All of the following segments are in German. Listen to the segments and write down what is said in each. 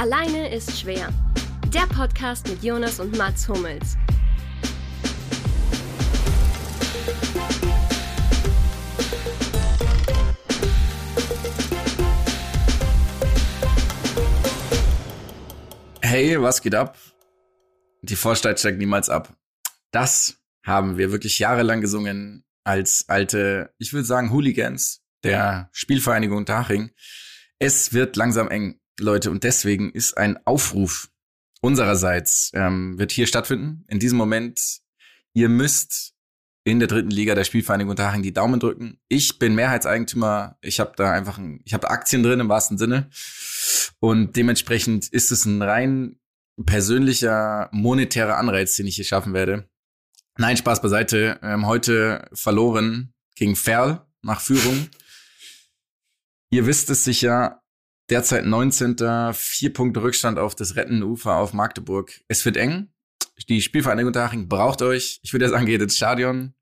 Alleine ist schwer. Der Podcast mit Jonas und Mats Hummels. Hey, was geht ab? Die Vorstadt steigt niemals ab. Das haben wir wirklich jahrelang gesungen als alte, ich würde sagen, Hooligans der Spielvereinigung Unterhaching. Es wird langsam eng, Leute, und deswegen ist ein Aufruf unsererseits, ähm, wird hier stattfinden. In diesem Moment, ihr müsst in der dritten Liga der Spielvereinigung Unterhaching die Daumen drücken. Ich bin Mehrheitseigentümer. Ich habe da einfach, ein, ich habe Aktien drin im wahrsten Sinne. Und dementsprechend ist es ein rein persönlicher monetärer Anreiz, den ich hier schaffen werde. Nein, Spaß beiseite. Ähm, heute verloren gegen Ferl nach Führung. Ihr wisst es sicher, derzeit 19. Vier Punkte Rückstand auf das rettende Ufer auf Magdeburg. Es wird eng. Die Spielvereinigung Unterhaching braucht euch. Ich würde ja geht ins Stadion.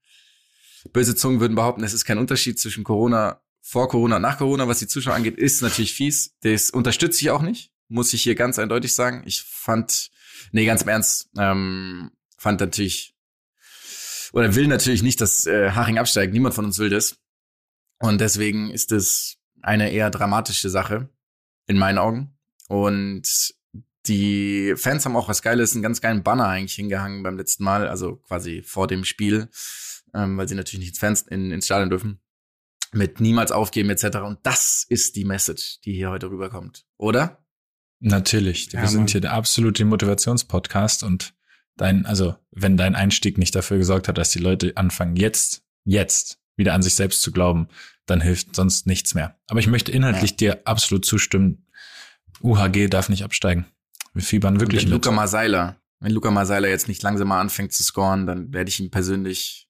Böse Zungen würden behaupten, es ist kein Unterschied zwischen Corona, vor Corona und nach Corona. Was die Zuschauer angeht, ist natürlich fies. Das unterstütze ich auch nicht. Muss ich hier ganz eindeutig sagen. Ich fand, nee, ganz im Ernst, ähm, fand natürlich, oder will natürlich nicht, dass äh, Haching absteigt. Niemand von uns will das. Und deswegen ist es eine eher dramatische Sache in meinen Augen. Und die Fans haben auch was Geiles, einen ganz geilen Banner eigentlich hingehangen beim letzten Mal, also quasi vor dem Spiel, ähm, weil sie natürlich nicht ins, Fans in, ins Stadion dürfen. Mit niemals aufgeben etc. Und das ist die Message, die hier heute rüberkommt, oder? Natürlich. Ja, Wir sind hier der absolute Motivationspodcast und dein, also wenn dein Einstieg nicht dafür gesorgt hat, dass die Leute anfangen, jetzt, jetzt wieder an sich selbst zu glauben, dann hilft sonst nichts mehr. Aber ich möchte inhaltlich ja. dir absolut zustimmen. UHG darf nicht absteigen. Wir fiebern wirklich wenn mit. Luca Maseiler, wenn Luca Maseiler jetzt nicht langsam mal anfängt zu scoren, dann werde ich ihn persönlich,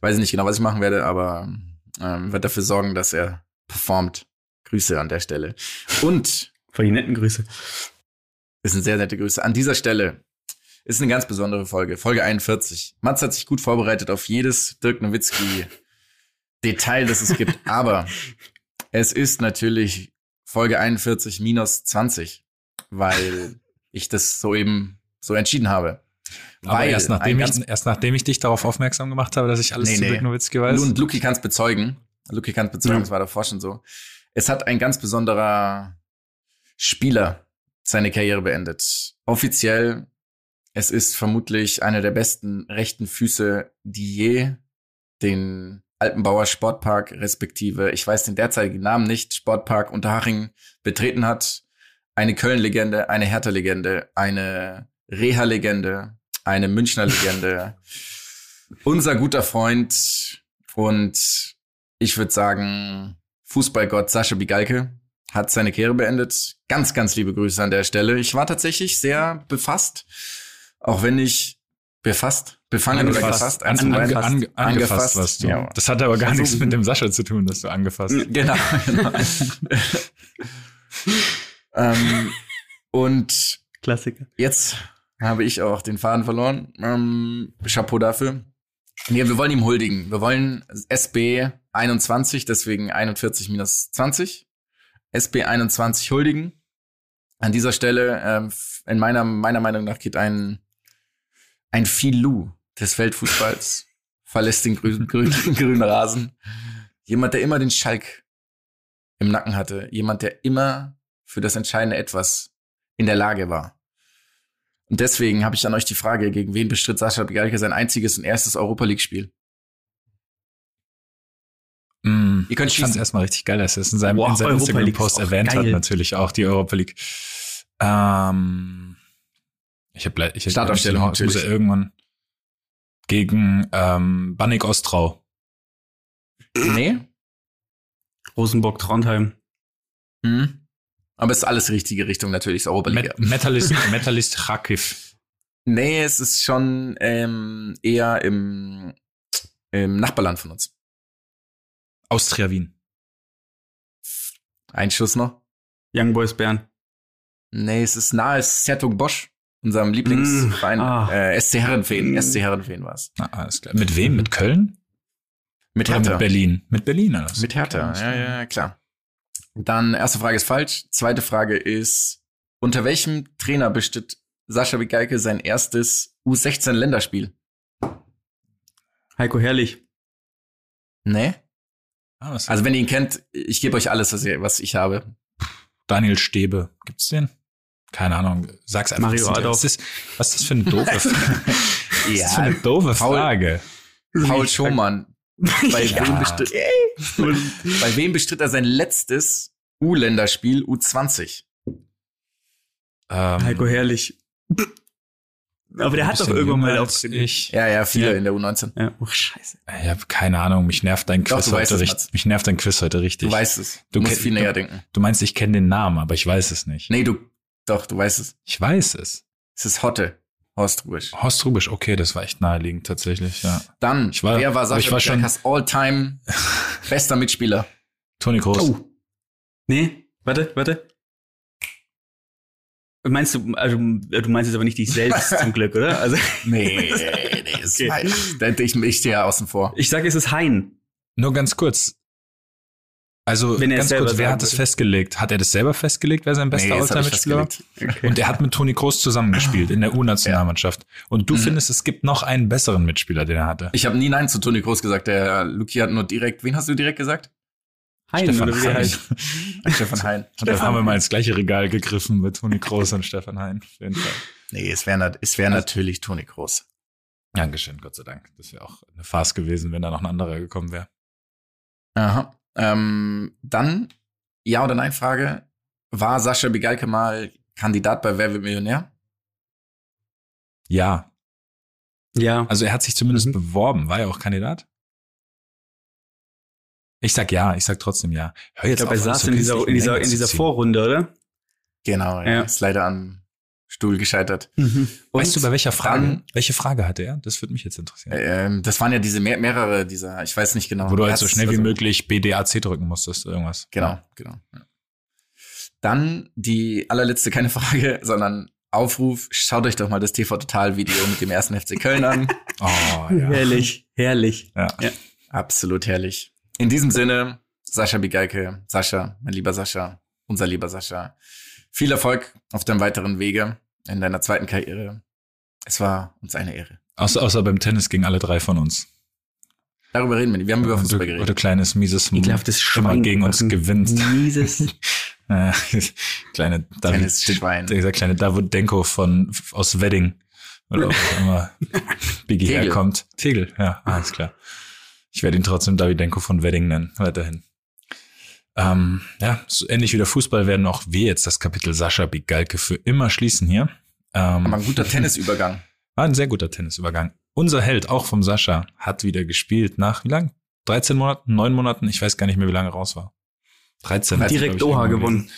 weiß ich nicht genau, was ich machen werde, aber ähm, werde dafür sorgen, dass er performt. Grüße an der Stelle. Und von die netten Grüße. Das sind sehr nette Grüße. An dieser Stelle ist eine ganz besondere Folge. Folge 41. Mats hat sich gut vorbereitet auf jedes Dirk Nowitzki Detail, das es gibt. Aber es ist natürlich Folge 41 minus 20, weil ich das soeben so entschieden habe. Aber weil erst nachdem, ich, erst nachdem ich dich darauf aufmerksam gemacht habe, dass ich alles nee, zu nee. Dirk Nowitzki weiß. Und Luki kann es bezeugen. Luki kann es bezeugen, es ja. war davor schon so. Es hat ein ganz besonderer Spieler seine Karriere beendet. Offiziell es ist vermutlich einer der besten rechten Füße, die je den Alpenbauer Sportpark respektive, ich weiß den derzeitigen Namen nicht, Sportpark Unterhaching betreten hat. Eine Köln-Legende, eine Hertha-Legende, eine Reha-Legende, eine Münchner Legende. Unser guter Freund und ich würde sagen, Fußballgott Sascha Bigalke hat seine Karriere beendet. Ganz, ganz liebe Grüße an der Stelle. Ich war tatsächlich sehr befasst auch wenn ich befasst, befangen oder gefasst, an, an, angefasst, ange, angefasst, warst du. Ja. Das hat aber gar also, nichts mit dem Sascha zu tun, dass du angefasst. Genau. genau. ähm, und Klassiker. Jetzt habe ich auch den Faden verloren. Ähm, Chapeau dafür. Nee, wir wollen ihm huldigen. Wir wollen SB 21, deswegen 41 minus 20. SB 21 huldigen. An dieser Stelle, ähm, in meiner, meiner Meinung nach geht ein ein Filou des Weltfußballs verlässt den grünen, grünen, grünen Rasen. Jemand, der immer den Schalk im Nacken hatte. Jemand, der immer für das entscheidende Etwas in der Lage war. Und deswegen habe ich an euch die Frage, gegen wen bestritt Sascha Bigalke sein einziges und erstes Europa League-Spiel? Mm, Ihr könnt schießen. Ich fand erstmal richtig geil, dass er es in seinem, wow, in seinem Instagram-Post erwähnt geil. hat, natürlich auch die Europa League. Ähm, ich habe ich hab Startaufstellung ich muss ja irgendwann gegen ähm, Bannik Ostrau. Nee. Rosenburg Trondheim. Hm. Aber es ist alles richtige Richtung natürlich, ist. Met Metallist, Metallist Kharkiv. Nee, es ist schon ähm, eher im, im Nachbarland von uns. Austria Wien. Ein Schuss noch. Young Boys Bern. Nee, es ist nahe Sertung Bosch unserem Lieblingsverein, mm, ah. äh, SC Herrenfeen. Mm. SC Herrenfeen war es. Alles klar. Mit wem? Mit Köln? Mit Hertha. mit Berlin. Mit Berlin alles. Mit Hertha, ja, ja, klar. Dann erste Frage ist falsch. Zweite Frage ist Unter welchem Trainer bestritt Sascha Bigalke sein erstes U16-Länderspiel? Heiko Herrlich. Nee? Ah, was Also wenn ihr ihn kennt, ich gebe euch alles, was, ihr, was ich habe. Daniel Stäbe. Gibt's den? Keine Ahnung. Sag's einfach. Mario Adolf. Was ist, was ist das für eine doofe Frage? Was ist das für eine doofe Paul- Frage? Paul Schomann. Bei, Ja. wem bestritt, bei wem bestritt er sein letztes U-Länderspiel U20? Ähm, Heiko Herrlich. Aber der hat doch irgendwann mal als ich. Ja, ja, viele Ja. in der U19. Ja, oh, scheiße. Ich habe keine Ahnung. Mich nervt dein Doch, Quiz weißt heute richtig. Mich nervt dein Quiz heute richtig. Du weißt es. Du Du musst kenn- viel du- näher denken. Du meinst, ich kenne den Namen, aber ich weiß es nicht. Nee, du, doch, du weißt es. Ich weiß es. Es ist Hotte. Horst Rubisch. Horst Rubisch, okay, das war echt naheliegend tatsächlich, ja. Dann, Ich war- wer war aber ich Sascha war schon- All-Time bester Mitspieler? Toni Kroos. Oh. Nee, warte, warte. Meinst du, also du meinst jetzt aber nicht dich selbst zum Glück, oder? Also Nee, nee, Okay. war, ich, ich, ich stehe ja außen vor. ich sage, es ist Hein. Nur ganz kurz. Also Wenn er ganz kurz, wer hat das festgelegt? Hat er das selber festgelegt, wer sein bester ich Alltime-Mitspieler war? festgelegt. Und er hat mit Toni Kroos zusammengespielt in der U-Nationalmannschaft. Und du Mhm. findest, es gibt noch einen besseren Mitspieler, den er hatte. Ich habe nie Nein zu Toni Groß gesagt. Der Luki hat nur direkt, wen hast du direkt gesagt? Hein, Stefan oder wie Hein. heißt. Stefan Hein. Und dann haben wir mal ins gleiche Regal gegriffen mit Toni Kroos und Stefan Hein. Auf jeden Fall. Nee, es wäre es wär natürlich Toni Groß. Dankeschön, Gott sei Dank. Das wäre auch eine Farce gewesen, wenn da noch ein anderer gekommen wäre. Aha. Ähm, dann, ja oder nein Frage. War Sascha Bigalke mal Kandidat bei Wer wird Millionär? Ja. Ja. Also er hat sich zumindest Mhm. beworben. War er auch Kandidat? Ich sag ja, ich sag trotzdem ja. Hör Ich jetzt glaube, er saß in dieser, in dieser, in dieser. Vorrunde, oder? Genau, ja. Ja. Ist leider am Stuhl gescheitert. Und Weißt du, bei welcher Frage? dann- welche Frage hatte er? Das würde mich jetzt interessieren. Ähm, das waren ja diese mehr, mehrere dieser, ich weiß nicht genau. Wo du halt so schnell wie also- möglich BDAC drücken musstest, irgendwas. Genau, genau. Ja. Dann die allerletzte, keine Frage, sondern Aufruf, schaut euch doch mal das TV Total Video mit dem ersten FC Köln an. Oh, ja. Herrlich, herrlich. ja. Ja. Absolut herrlich. In diesem Sinne, Sascha Bigalke, Sascha, mein lieber Sascha, unser lieber Sascha, viel Erfolg auf deinem weiteren Wege in deiner zweiten Karriere. Es war uns eine Ehre. Außer, außer beim Tennis gegen alle drei von uns. Darüber reden wir nicht. Wir haben über Oder, Fußball oder geredet. kleines, mieses Ekelhaftes immer Schwein. gegen uns gewinnt. Mieses. Kleine David, Kleines Schwein. dieser kleine David Denko von aus Wedding. Oder wo auch immer Biggie Tegel. herkommt. Tegel, ja, alles klar. Ich werde ihn trotzdem David Denko von Wedding nennen, weiterhin. Ähm, ja, so ähnlich wie der Fußball werden auch wir jetzt das Kapitel Sascha Bigalke für immer schließen hier. Ähm, Aber ein guter Tennisübergang. war ein sehr guter Tennisübergang. Unser Held, auch vom Sascha, hat wieder gespielt nach wie lang? 13 Monaten, 9 Monaten? Ich weiß gar nicht mehr, wie lange raus war. 13. Hat Direkt ich, Doha gewonnen.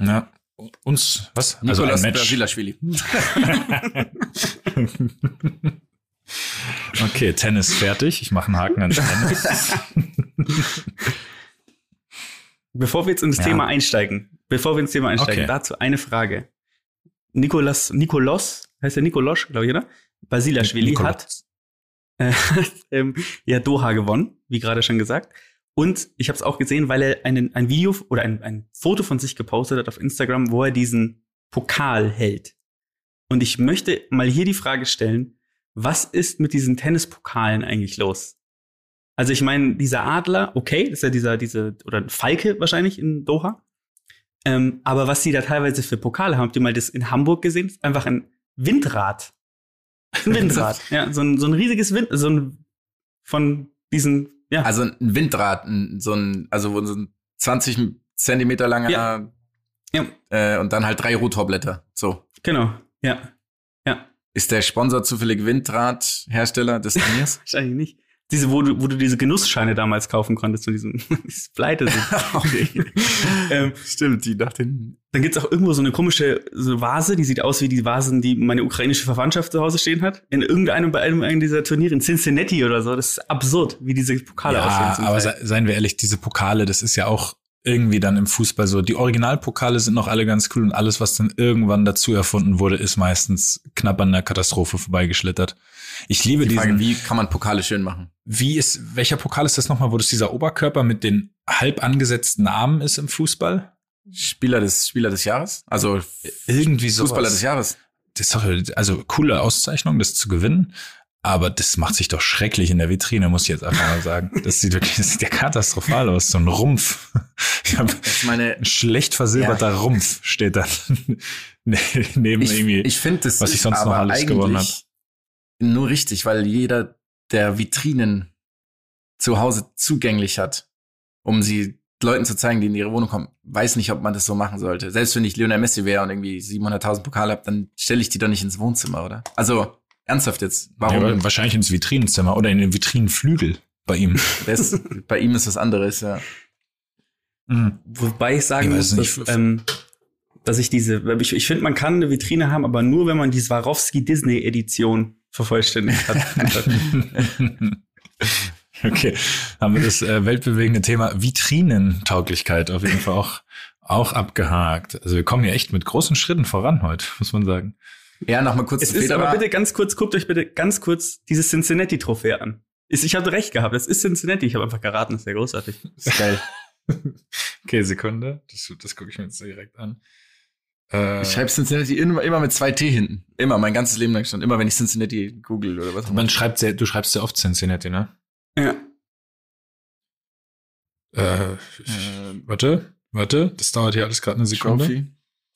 Ja. Uns, was? Nikolas also ein Match. Brasilashvili. Okay, Tennis fertig. Ich mache einen Haken an Tennis. Bevor wir jetzt ins Ja. Thema einsteigen, bevor wir ins Thema einsteigen, Okay. dazu eine Frage. Nikolas, Nikolos, heißt der Nikolosch, glaube ich, oder? Basilashvili Nikola. hat äh, ähm, ja Doha gewonnen, wie gerade schon gesagt. Und ich habe es auch gesehen, weil er einen, ein Video oder ein, ein Foto von sich gepostet hat auf Instagram, wo er diesen Pokal hält. Und ich möchte mal hier die Frage stellen, was ist mit diesen Tennispokalen eigentlich los? Also ich meine, dieser Adler, okay, ist ja dieser, diese, oder ein Falke wahrscheinlich in Doha. Ähm, aber was die da teilweise für Pokale haben, habt ihr mal das in Hamburg gesehen? Das ist einfach ein Windrad. Ein Windrad. ja, so ein, so ein riesiges Wind, so ein von diesen, ja, Also ein Windrad, so ein, also so ein 20 Zentimeter langer Ja. Ja. Äh, und dann halt drei Rotorblätter. So. genau, ja. Ja, Ist der Sponsor zufällig Windradhersteller des Turniers? wahrscheinlich nicht. Diese, wo du, wo du diese Genussscheine damals kaufen konntest, von diesem, Pleite sind. ähm, Stimmt, die nach den. Dann gibt's auch irgendwo so eine komische so Vase, die sieht aus wie die Vasen, die meine ukrainische Verwandtschaft zu Hause stehen hat. In irgendeinem bei einem, einem dieser Turniere in Cincinnati oder so. Das ist absurd, wie diese Pokale ja, aussehen. aber Teil. se seien wir ehrlich, diese Pokale, das ist ja auch irgendwie dann im Fußball so. Die Originalpokale sind noch alle ganz cool und alles, was dann irgendwann dazu erfunden wurde, ist meistens knapp an der Katastrophe vorbeigeschlittert. Ich liebe Die Frage, diesen. wie kann man Pokale schön machen? Wie ist, welcher Pokal ist das nochmal, wo das dieser Oberkörper mit den halb angesetzten Armen ist im Fußball? Spieler des Spieler des Jahres, also irgendwie so Fußballer des Jahres. Das ist doch, also coole Auszeichnung, das zu gewinnen. Aber das macht sich doch schrecklich in der Vitrine, muss ich jetzt einfach mal sagen. Das sieht wirklich, das sieht ja katastrophal aus. So ein Rumpf. Ich hab, meine ein schlecht versilberter Rumpf steht da neben ich, irgendwie. ich finde das was ich sonst noch alles gewonnen eigentlich Nur richtig, weil jeder der Vitrinen zu Hause zugänglich hat, um sie Leuten zu zeigen, die in ihre Wohnung kommen, weiß nicht, ob man das so machen sollte. Selbst wenn ich Lionel Messi wäre und irgendwie 700.000 Pokale habe, dann stelle ich die doch nicht ins Wohnzimmer, oder? Also ernsthaft jetzt, warum? Ja, wahrscheinlich ins Vitrinenzimmer oder in den Vitrinenflügel bei ihm. Das, bei ihm ist was anderes, ja. Mhm. Wobei ich sagen Ich muss, dass, ähm, dass ich diese, ich, ich finde, man kann eine Vitrine haben, aber nur, wenn man die Swarovski Disney Edition vervollständigt hat. Okay, haben wir das äh, weltbewegende Thema Vitrinentauglichkeit auf jeden Fall auch, auch abgehakt. Also wir kommen hier echt mit großen Schritten voran heute, muss man sagen. Ja, noch mal kurz es ist aber Federer. bitte ganz kurz, guckt euch bitte ganz kurz dieses Cincinnati-Trophäe an. Ist, ich hatte recht gehabt, das ist Cincinnati. Ich habe einfach geraten, das ist ja großartig. Das ist geil. Okay, Sekunde. Das, das gucke ich mir jetzt direkt an. Äh, Ich schreibe Cincinnati immer, immer mit zwei T hinten. Immer, mein ganzes Leben lang schon. Immer, wenn ich Cincinnati google oder was auch immer. man schreibt sehr, du schreibst sehr oft Cincinnati, ne? Ja. Äh, Ähm, warte, warte, das dauert hier alles gerade eine Sekunde. Trophy.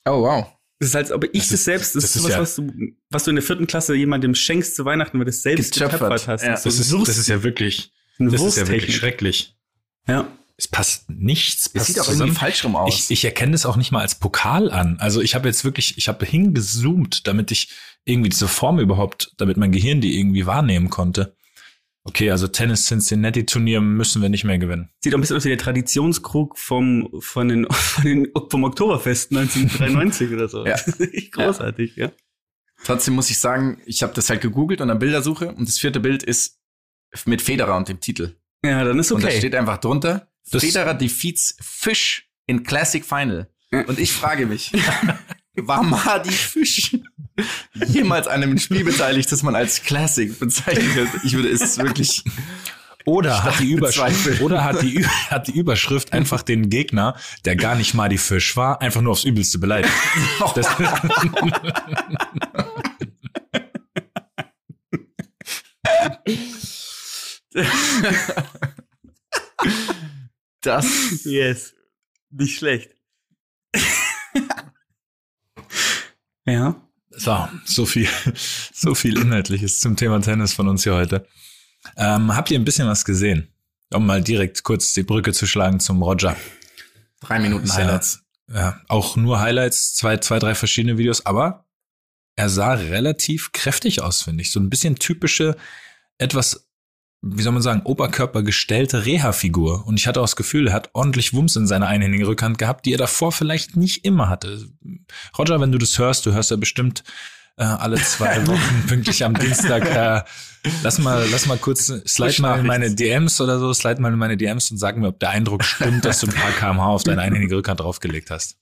Oh, wow. Das ist als ob ich Das das, ist- selbst, das, das ist ist was, ja- was du, was du in der vierten Klasse jemandem schenkst zu Weihnachten, weil du es selbst Getöpfert. getöpfert hast. Ja. so Das ist, das ist ja wirklich, das ist ja wirklich schrecklich. Ja. Es passt nichts. Passt sieht auch zusammen. irgendwie falsch rum aus. Ich, ich erkenne das auch nicht mal als Pokal an. Also ich habe jetzt wirklich, ich habe hingezoomt, damit ich irgendwie diese Form überhaupt, damit mein Gehirn die irgendwie wahrnehmen konnte. Okay, also Tennis Cincinnati Turnier müssen wir nicht mehr gewinnen. Sieht auch ein bisschen aus wie der Traditionskrug vom, von den, von den, vom Oktoberfest 1993 oder so. Ja. Das ist echt großartig, ja. Trotzdem muss ich sagen, ich habe das halt gegoogelt und dann Bildersuche und das vierte Bild ist mit Federer und dem Titel. Ja, dann ist Und da okay. steht einfach drunter, Federer defeats Fish in Classic Final. Und ich frage mich, war Madi Fish jemals an einem Spiel beteiligt, das man als Classic bezeichnet? Ich würde es wirklich, Oder hat die, Überschrift, bezweifeln. oder hat die, hat die Überschrift einfach den Gegner, der gar nicht mal die Fisch war, einfach nur aufs Übelste beleidigt. Das, das, Yes. Nicht schlecht. ja. so, so viel, so viel Inhaltliches zum Thema Tennis von uns hier heute. Ähm, habt ihr ein bisschen was gesehen? Um mal direkt kurz die Brücke zu schlagen zum Roger. drei Minuten Ist ja- Highlights. Ja, auch nur Highlights, zwei, zwei, drei verschiedene Videos, aber er sah relativ kräftig aus, finde ich. So ein bisschen typische, etwas, wie soll man sagen, oberkörpergestellte Reha-Figur. Und ich hatte auch das Gefühl, er hat ordentlich Wumms in seiner einhändigen Rückhand gehabt, die er davor vielleicht nicht immer hatte. Roger, wenn du das hörst, du hörst ja bestimmt äh, alle zwei Wochen pünktlich am Dienstag. Äh, lass mal, lass mal kurz, slide mal in meine DMs oder so, slide mal in meine DMs und sag mir, ob der Eindruck stimmt, dass du ein paar kmh auf deine einhändige Rückhand draufgelegt hast.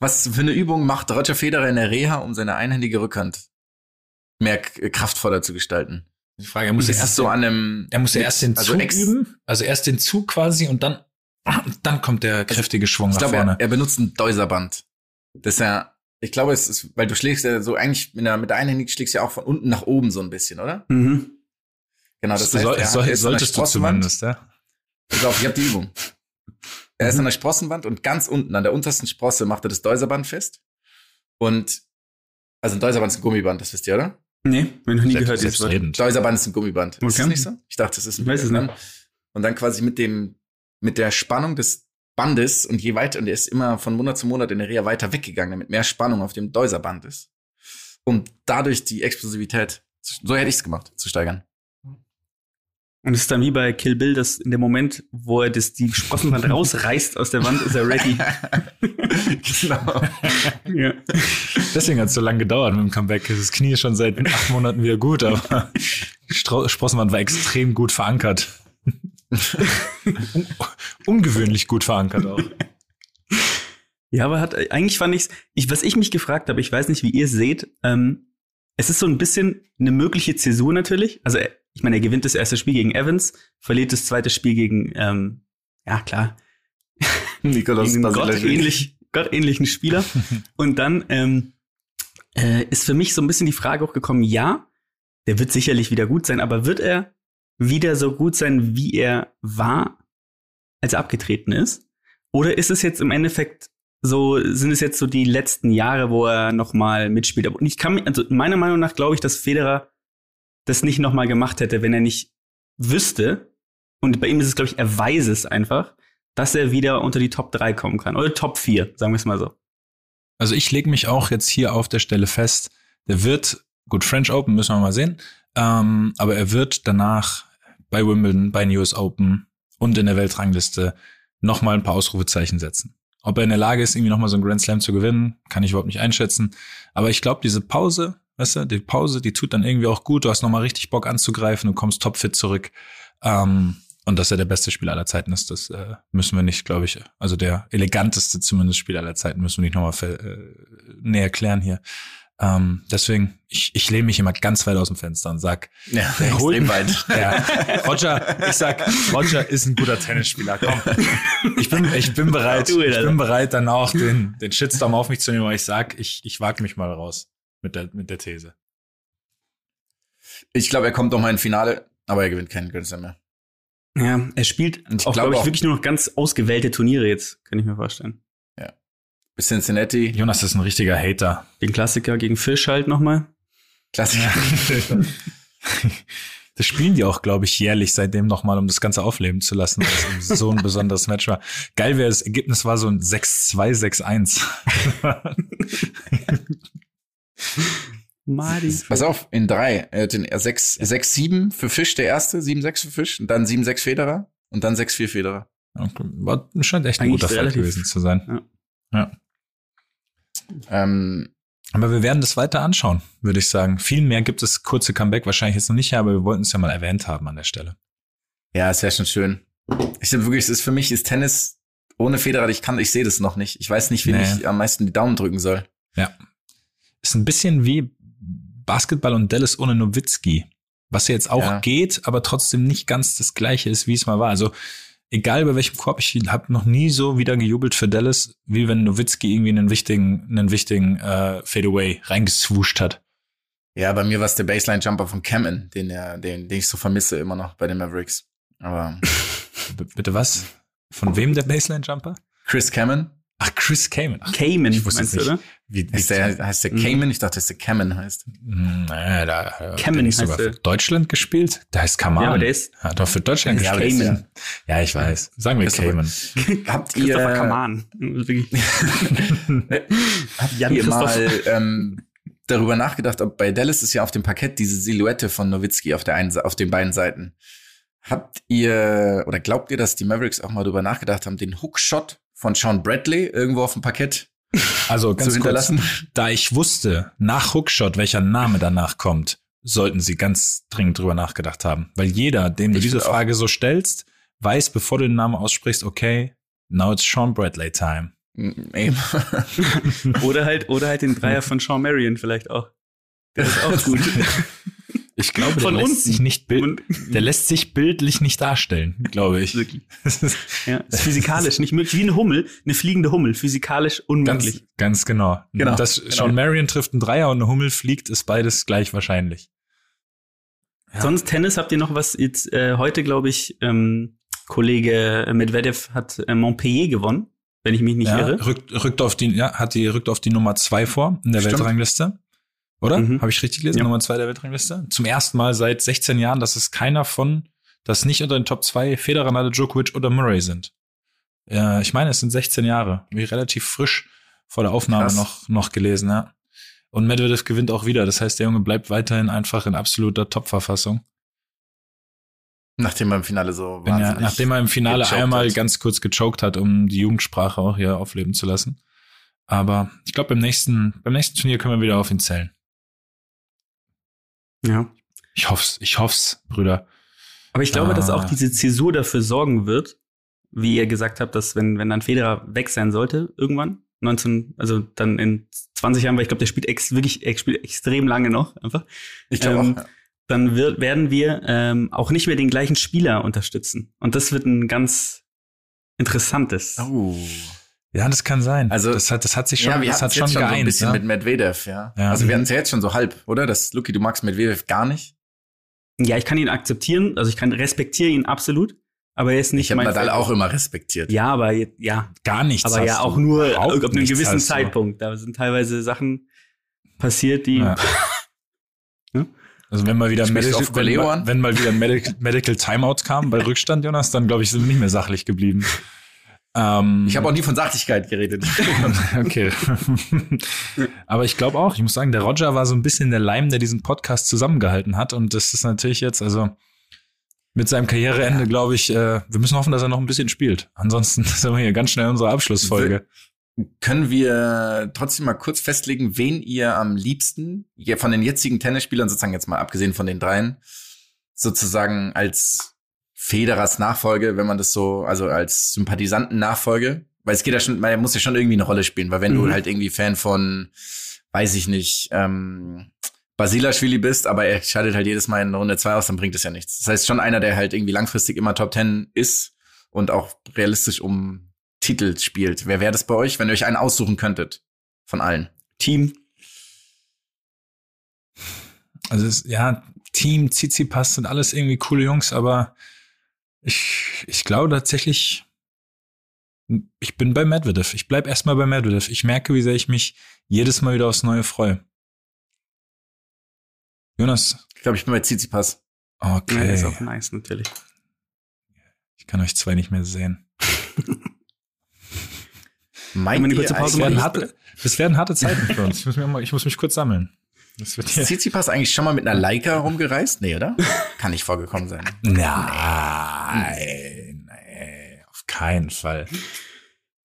Was für eine Übung macht Roger Federer in der Reha, um seine einhändige Rückhand mehr kraftvoller zu gestalten? Die Frage, er muss ja erst so an einem, Er muss ja erst den also Zug ex- üben, also erst den Zug quasi und dann, dann kommt der kräftige Schwung Ich nach glaube, vorne. er, er benutzt ein Deuserband. Das ist ja, ich glaube, es ist, weil du schlägst ja so eigentlich mit der, mit der Einhändigen schlägst du ja auch von unten nach oben so ein bisschen, oder? Mhm. Genau, das heißt, soll, er soll, solltest du zumindest, ja. Pass auf, ich habe die Übung. Er Mhm. ist an der Sprossenwand und ganz unten, an der untersten Sprosse, macht er das Deuserband fest. Und, also ein Deuserband ist ein Gummiband, das wisst ihr, oder? Nee, ich noch nie Selbst- gehört. Wort. Selbstredend. Deuserband ist ein Gummiband. Ist Okay. das nicht so? Ich dachte, das ist ein Ich weiß es Gummiband. Und dann quasi mit dem, mit der Spannung des Bandes und je weiter, und der ist immer von Monat zu Monat in der Reha weiter weggegangen, damit mehr Spannung auf dem Deuserband ist. Um dadurch die Explosivität, so hätte ich's gemacht, zu steigern. Und es ist dann wie bei Kill Bill, dass in dem Moment, wo er das, die Sprossenwand rausreißt aus der Wand, ist er ready. genau. ja. Deswegen hat es so lange gedauert mit dem Comeback. Das Knie ist schon seit acht Monaten wieder gut, aber die Stro- Sprossenwand war extrem gut verankert. Un ungewöhnlich gut verankert auch. Ja, aber hat, eigentlich fand ich's, ich, was ich mich gefragt habe, ich weiß nicht, wie ihr seht, ähm, es ist so ein bisschen eine mögliche Zäsur natürlich. Also, er- ich meine, er gewinnt das erste Spiel gegen Evans, verliert das zweite Spiel gegen, ähm, ja, klar. Nikolaus gegen gottähnlich, gottähnlichen Spieler. Und dann ähm, äh, ist für mich so ein bisschen die Frage auch gekommen, ja, der wird sicherlich wieder gut sein, aber wird er wieder so gut sein, wie er war, als er abgetreten ist? Oder ist es jetzt im Endeffekt so, sind es jetzt so die letzten Jahre, wo er noch mal mitspielt? Und ich kann, also meiner Meinung nach glaube ich, dass Federer das nicht noch mal gemacht hätte, wenn er nicht wüsste, und bei ihm ist es, glaube ich, er weiß es einfach, dass er wieder unter die Top 3 kommen kann. Oder Top 4, sagen wir es mal so. Also ich lege mich auch jetzt hier auf der Stelle fest, der wird, gut, French Open müssen wir mal sehen, ähm, aber er wird danach bei Wimbledon, bei News Open und in der Weltrangliste noch mal ein paar Ausrufezeichen setzen. Ob er in der Lage ist, irgendwie noch mal so einen Grand Slam zu gewinnen, kann ich überhaupt nicht einschätzen. Aber ich glaube, diese Pause, weißt du, die Pause, die tut dann irgendwie auch gut. Du hast noch mal richtig Bock anzugreifen, du kommst topfit zurück. Ähm, und dass er der beste Spieler aller Zeiten ist, das äh, müssen wir nicht, glaube ich, also der eleganteste zumindest Spieler aller Zeiten, müssen wir nicht nochmal äh, näher klären hier. Ähm, deswegen, ich, ich lehne mich immer ganz weit aus dem Fenster und sag, ja, der holt weit. Ja, Roger, ich sag, Roger ist ein guter Tennisspieler. Komm, ich bin, ich bin bereit, ich bin bereit, dann auch den, den Shitstorm auf mich zu nehmen, weil ich sag, ich, ich wage mich mal raus mit der, mit der These. Ich glaube, er kommt noch mal in Finale, aber er gewinnt keinen Grand Slam mehr. Ja, er spielt ich auch, glaube ich, wirklich nur noch ganz ausgewählte Turniere jetzt, kann ich mir vorstellen. Ja. Bis Cincinnati. Jonas ist ein richtiger Hater. Den Klassiker gegen Fisch halt nochmal. Klassiker. Ja. das spielen die auch, glaube ich, jährlich seitdem nochmal, um das Ganze aufleben zu lassen, weil es so ein besonderes Match war. Geil wäre, das Ergebnis war so ein 6-2, 6-1. Mali. Pass auf, in drei. Er hat den 6, 6, 7 für Fisch, der erste, 7, 6 für Fisch, und dann 7, 6 Federer und dann 6, 4 Federer. Okay. War, scheint echt ein Eigentlich guter Fall gewesen zu sein. Ja. ja. Ähm, aber wir werden das weiter anschauen, würde ich sagen. Viel mehr gibt es kurze Comeback wahrscheinlich jetzt noch nicht, aber wir wollten es ja mal erwähnt haben an der Stelle. Ja, ist ja schon schön. Ich finde wirklich, es ist für mich ist Tennis ohne Federer, ich kann, ich sehe das noch nicht. Ich weiß nicht, wie nee. ich am meisten die Daumen drücken soll. Ja. Ist ein bisschen wie Basketball und Dallas ohne Nowitzki. Was ja jetzt auch ja. geht, aber trotzdem nicht ganz das gleiche ist, wie es mal war. Also egal bei welchem Korb, ich habe noch nie so wieder gejubelt für Dallas, wie wenn Nowitzki irgendwie einen wichtigen, einen wichtigen äh, Fadeaway reingeswuscht hat. Ja, bei mir war es der Baseline-Jumper von Cameron, den, den, den ich so vermisse immer noch bei den Mavericks. Aber bitte was? Von wem der Baseline-Jumper? Chris Cameron. Ach, Chris Cayman. Ach, Cayman, ich wusste meinst nicht, du, oder? Wie, wie heißt, der, heißt der Cayman? Mhm. Ich dachte, dass der Cayman heißt. Naja, da Cayman hat sogar für Deutschland gespielt. Da heißt Kaman. Ja, aber der ist. Hat doch für Deutschland ja, gespielt. Cayman. Ja, ich weiß. Sagen wir Cayman. Habt ihr Kaman. Habt ihr mal ähm, darüber nachgedacht, ob bei Dallas ist ja auf dem Parkett diese Silhouette von Nowitzki auf der einen, auf den beiden Seiten. Habt ihr oder glaubt ihr, dass die Mavericks auch mal darüber nachgedacht haben, den Hookshot von Sean Bradley irgendwo auf dem Parkett also ganz zu hinterlassen. Kurz, da ich wusste, nach Hookshot, welcher Name danach kommt, sollten sie ganz dringend drüber nachgedacht haben. Weil jeder, dem du diese Frage so stellst, weiß, bevor du den Namen aussprichst, okay, now it's Sean Bradley time. Oder halt, oder halt den Dreier von Sean Marion vielleicht auch. Der ist auch gut. Ich glaube, der lässt sich nicht bild, der lässt sich bildlich nicht darstellen, glaube ich. Wirklich. ja, ist physikalisch nicht möglich. Wie eine Hummel, eine fliegende Hummel, physikalisch unmöglich. Ganz, ganz genau. genau. Dass genau. Sean Marion trifft einen Dreier und eine Hummel fliegt, ist beides gleich wahrscheinlich. Ja. Sonst Tennis habt ihr noch was jetzt äh, heute, glaube ich, ähm, Kollege Medvedev hat äh, Montpellier gewonnen, wenn ich mich nicht ja, irre. Rückt, rückt auf die, ja, hat die rückt auf die Nummer zwei vor in der Stimmt. Weltrangliste. Oder? Mhm. Habe ich richtig gelesen? Ja. Nummer zwei der Weltrangliste. Zum ersten Mal seit 16 Jahren, dass es keiner von, das nicht unter den Top 2 Federer, Nadal, Djokovic oder Murray sind. Ja, ich meine, es sind 16 Jahre. Wie relativ frisch vor der Aufnahme noch, noch gelesen, ja. Und Medvedev gewinnt auch wieder. Das heißt, der Junge bleibt weiterhin einfach in absoluter Top-Verfassung. Nachdem er im Finale so war. Ja, nachdem er im Finale einmal hat. ganz kurz gechoked hat, um die Jugendsprache auch hier aufleben zu lassen. Aber ich glaube, beim nächsten, beim nächsten Turnier können wir wieder auf ihn zählen. Ja. Ich hoff's, ich hoff's, Brüder. Aber ich glaube, ah. dass auch diese Zäsur dafür sorgen wird, wie ihr gesagt habt, dass wenn, wenn dann Federer weg sein sollte, irgendwann, 19, also dann in 20 Jahren, weil ich glaube, der spielt ex, wirklich, er spielt extrem lange noch, einfach. Ich glaube ähm, auch. Ja. Dann wird, werden wir ähm, auch nicht mehr den gleichen Spieler unterstützen. Und das wird ein ganz Interessantes. Oh. Ja, das kann sein. Also- das hat, das hat sich schon, Ja, wir das hatten hat es schon jetzt schon so ein geeint. bisschen ja. mit Medvedev, ja. Ja. Also wir hatten es ja jetzt schon so halb, oder? Das Lucky, du magst Medvedev gar nicht. Ja, ich kann ihn akzeptieren, also ich kann respektiere ihn absolut, aber er ist nicht Ich habe mein Nadal Favorit. auch immer respektiert. Ja, aber ja, Gar nichts. aber hast ja du. auch nur Überhaupt ab einem gewissen du. Zeitpunkt. Da sind teilweise Sachen passiert, die Ja. Also wenn mal wieder ein du Medical, auf wenn, wenn mal wieder Medical, Medical Timeout kam bei Rückstand, Jonas, dann glaube ich, sind wir nicht mehr sachlich geblieben. Ähm, Ich habe auch nie von Sachlichkeit geredet. okay. Aber ich glaube auch, ich muss sagen, der Roger war so ein bisschen der Leim, der diesen Podcast zusammengehalten hat. Und das ist natürlich jetzt, also mit seinem Karriereende, glaube ich, äh, wir müssen hoffen, dass er noch ein bisschen spielt. Ansonsten sind wir hier ganz schnell in unserer Abschlussfolge. Können wir trotzdem mal kurz festlegen, wen ihr am liebsten von den jetzigen Tennisspielern, sozusagen jetzt mal abgesehen von den dreien, sozusagen als Federers Nachfolge, wenn man das so, also als Sympathisanten-Nachfolge, weil es geht ja schon, man muss ja schon irgendwie eine Rolle spielen, weil wenn Mhm. du halt irgendwie Fan von, weiß ich nicht, ähm, Basilashvili bist, aber er scheidet halt jedes Mal in Runde zwei aus, dann bringt es ja nichts. Das heißt schon einer, der halt irgendwie langfristig immer Top Ten ist und auch realistisch um Titel spielt. Wer wäre das bei euch, wenn ihr euch einen aussuchen könntet? Von allen. Team. Also es, ja, Team, Tsitsipas sind alles irgendwie coole Jungs, aber ich, ich glaube tatsächlich, ich bin bei Medvedev. Ich bleib erstmal bei Medvedev. Ich merke, wie sehr ich mich jedes Mal wieder aufs Neue freue. Jonas, Ich glaube, ich bin bei Tsitsipas. Ja, okay. ist auch nice, natürlich. Ich kann euch zwei nicht mehr sehen. Meint eine ihr kurze Pause Das werden, eigentlich- harte, das werden harte Zeiten für uns. Ich muss, mal, ich muss mich kurz sammeln. Das wird Ist. Tsitsipas eigentlich schon mal mit einer Leica rumgereist? Nee, oder? Kann nicht vorgekommen sein. Nein, nee, auf keinen Fall.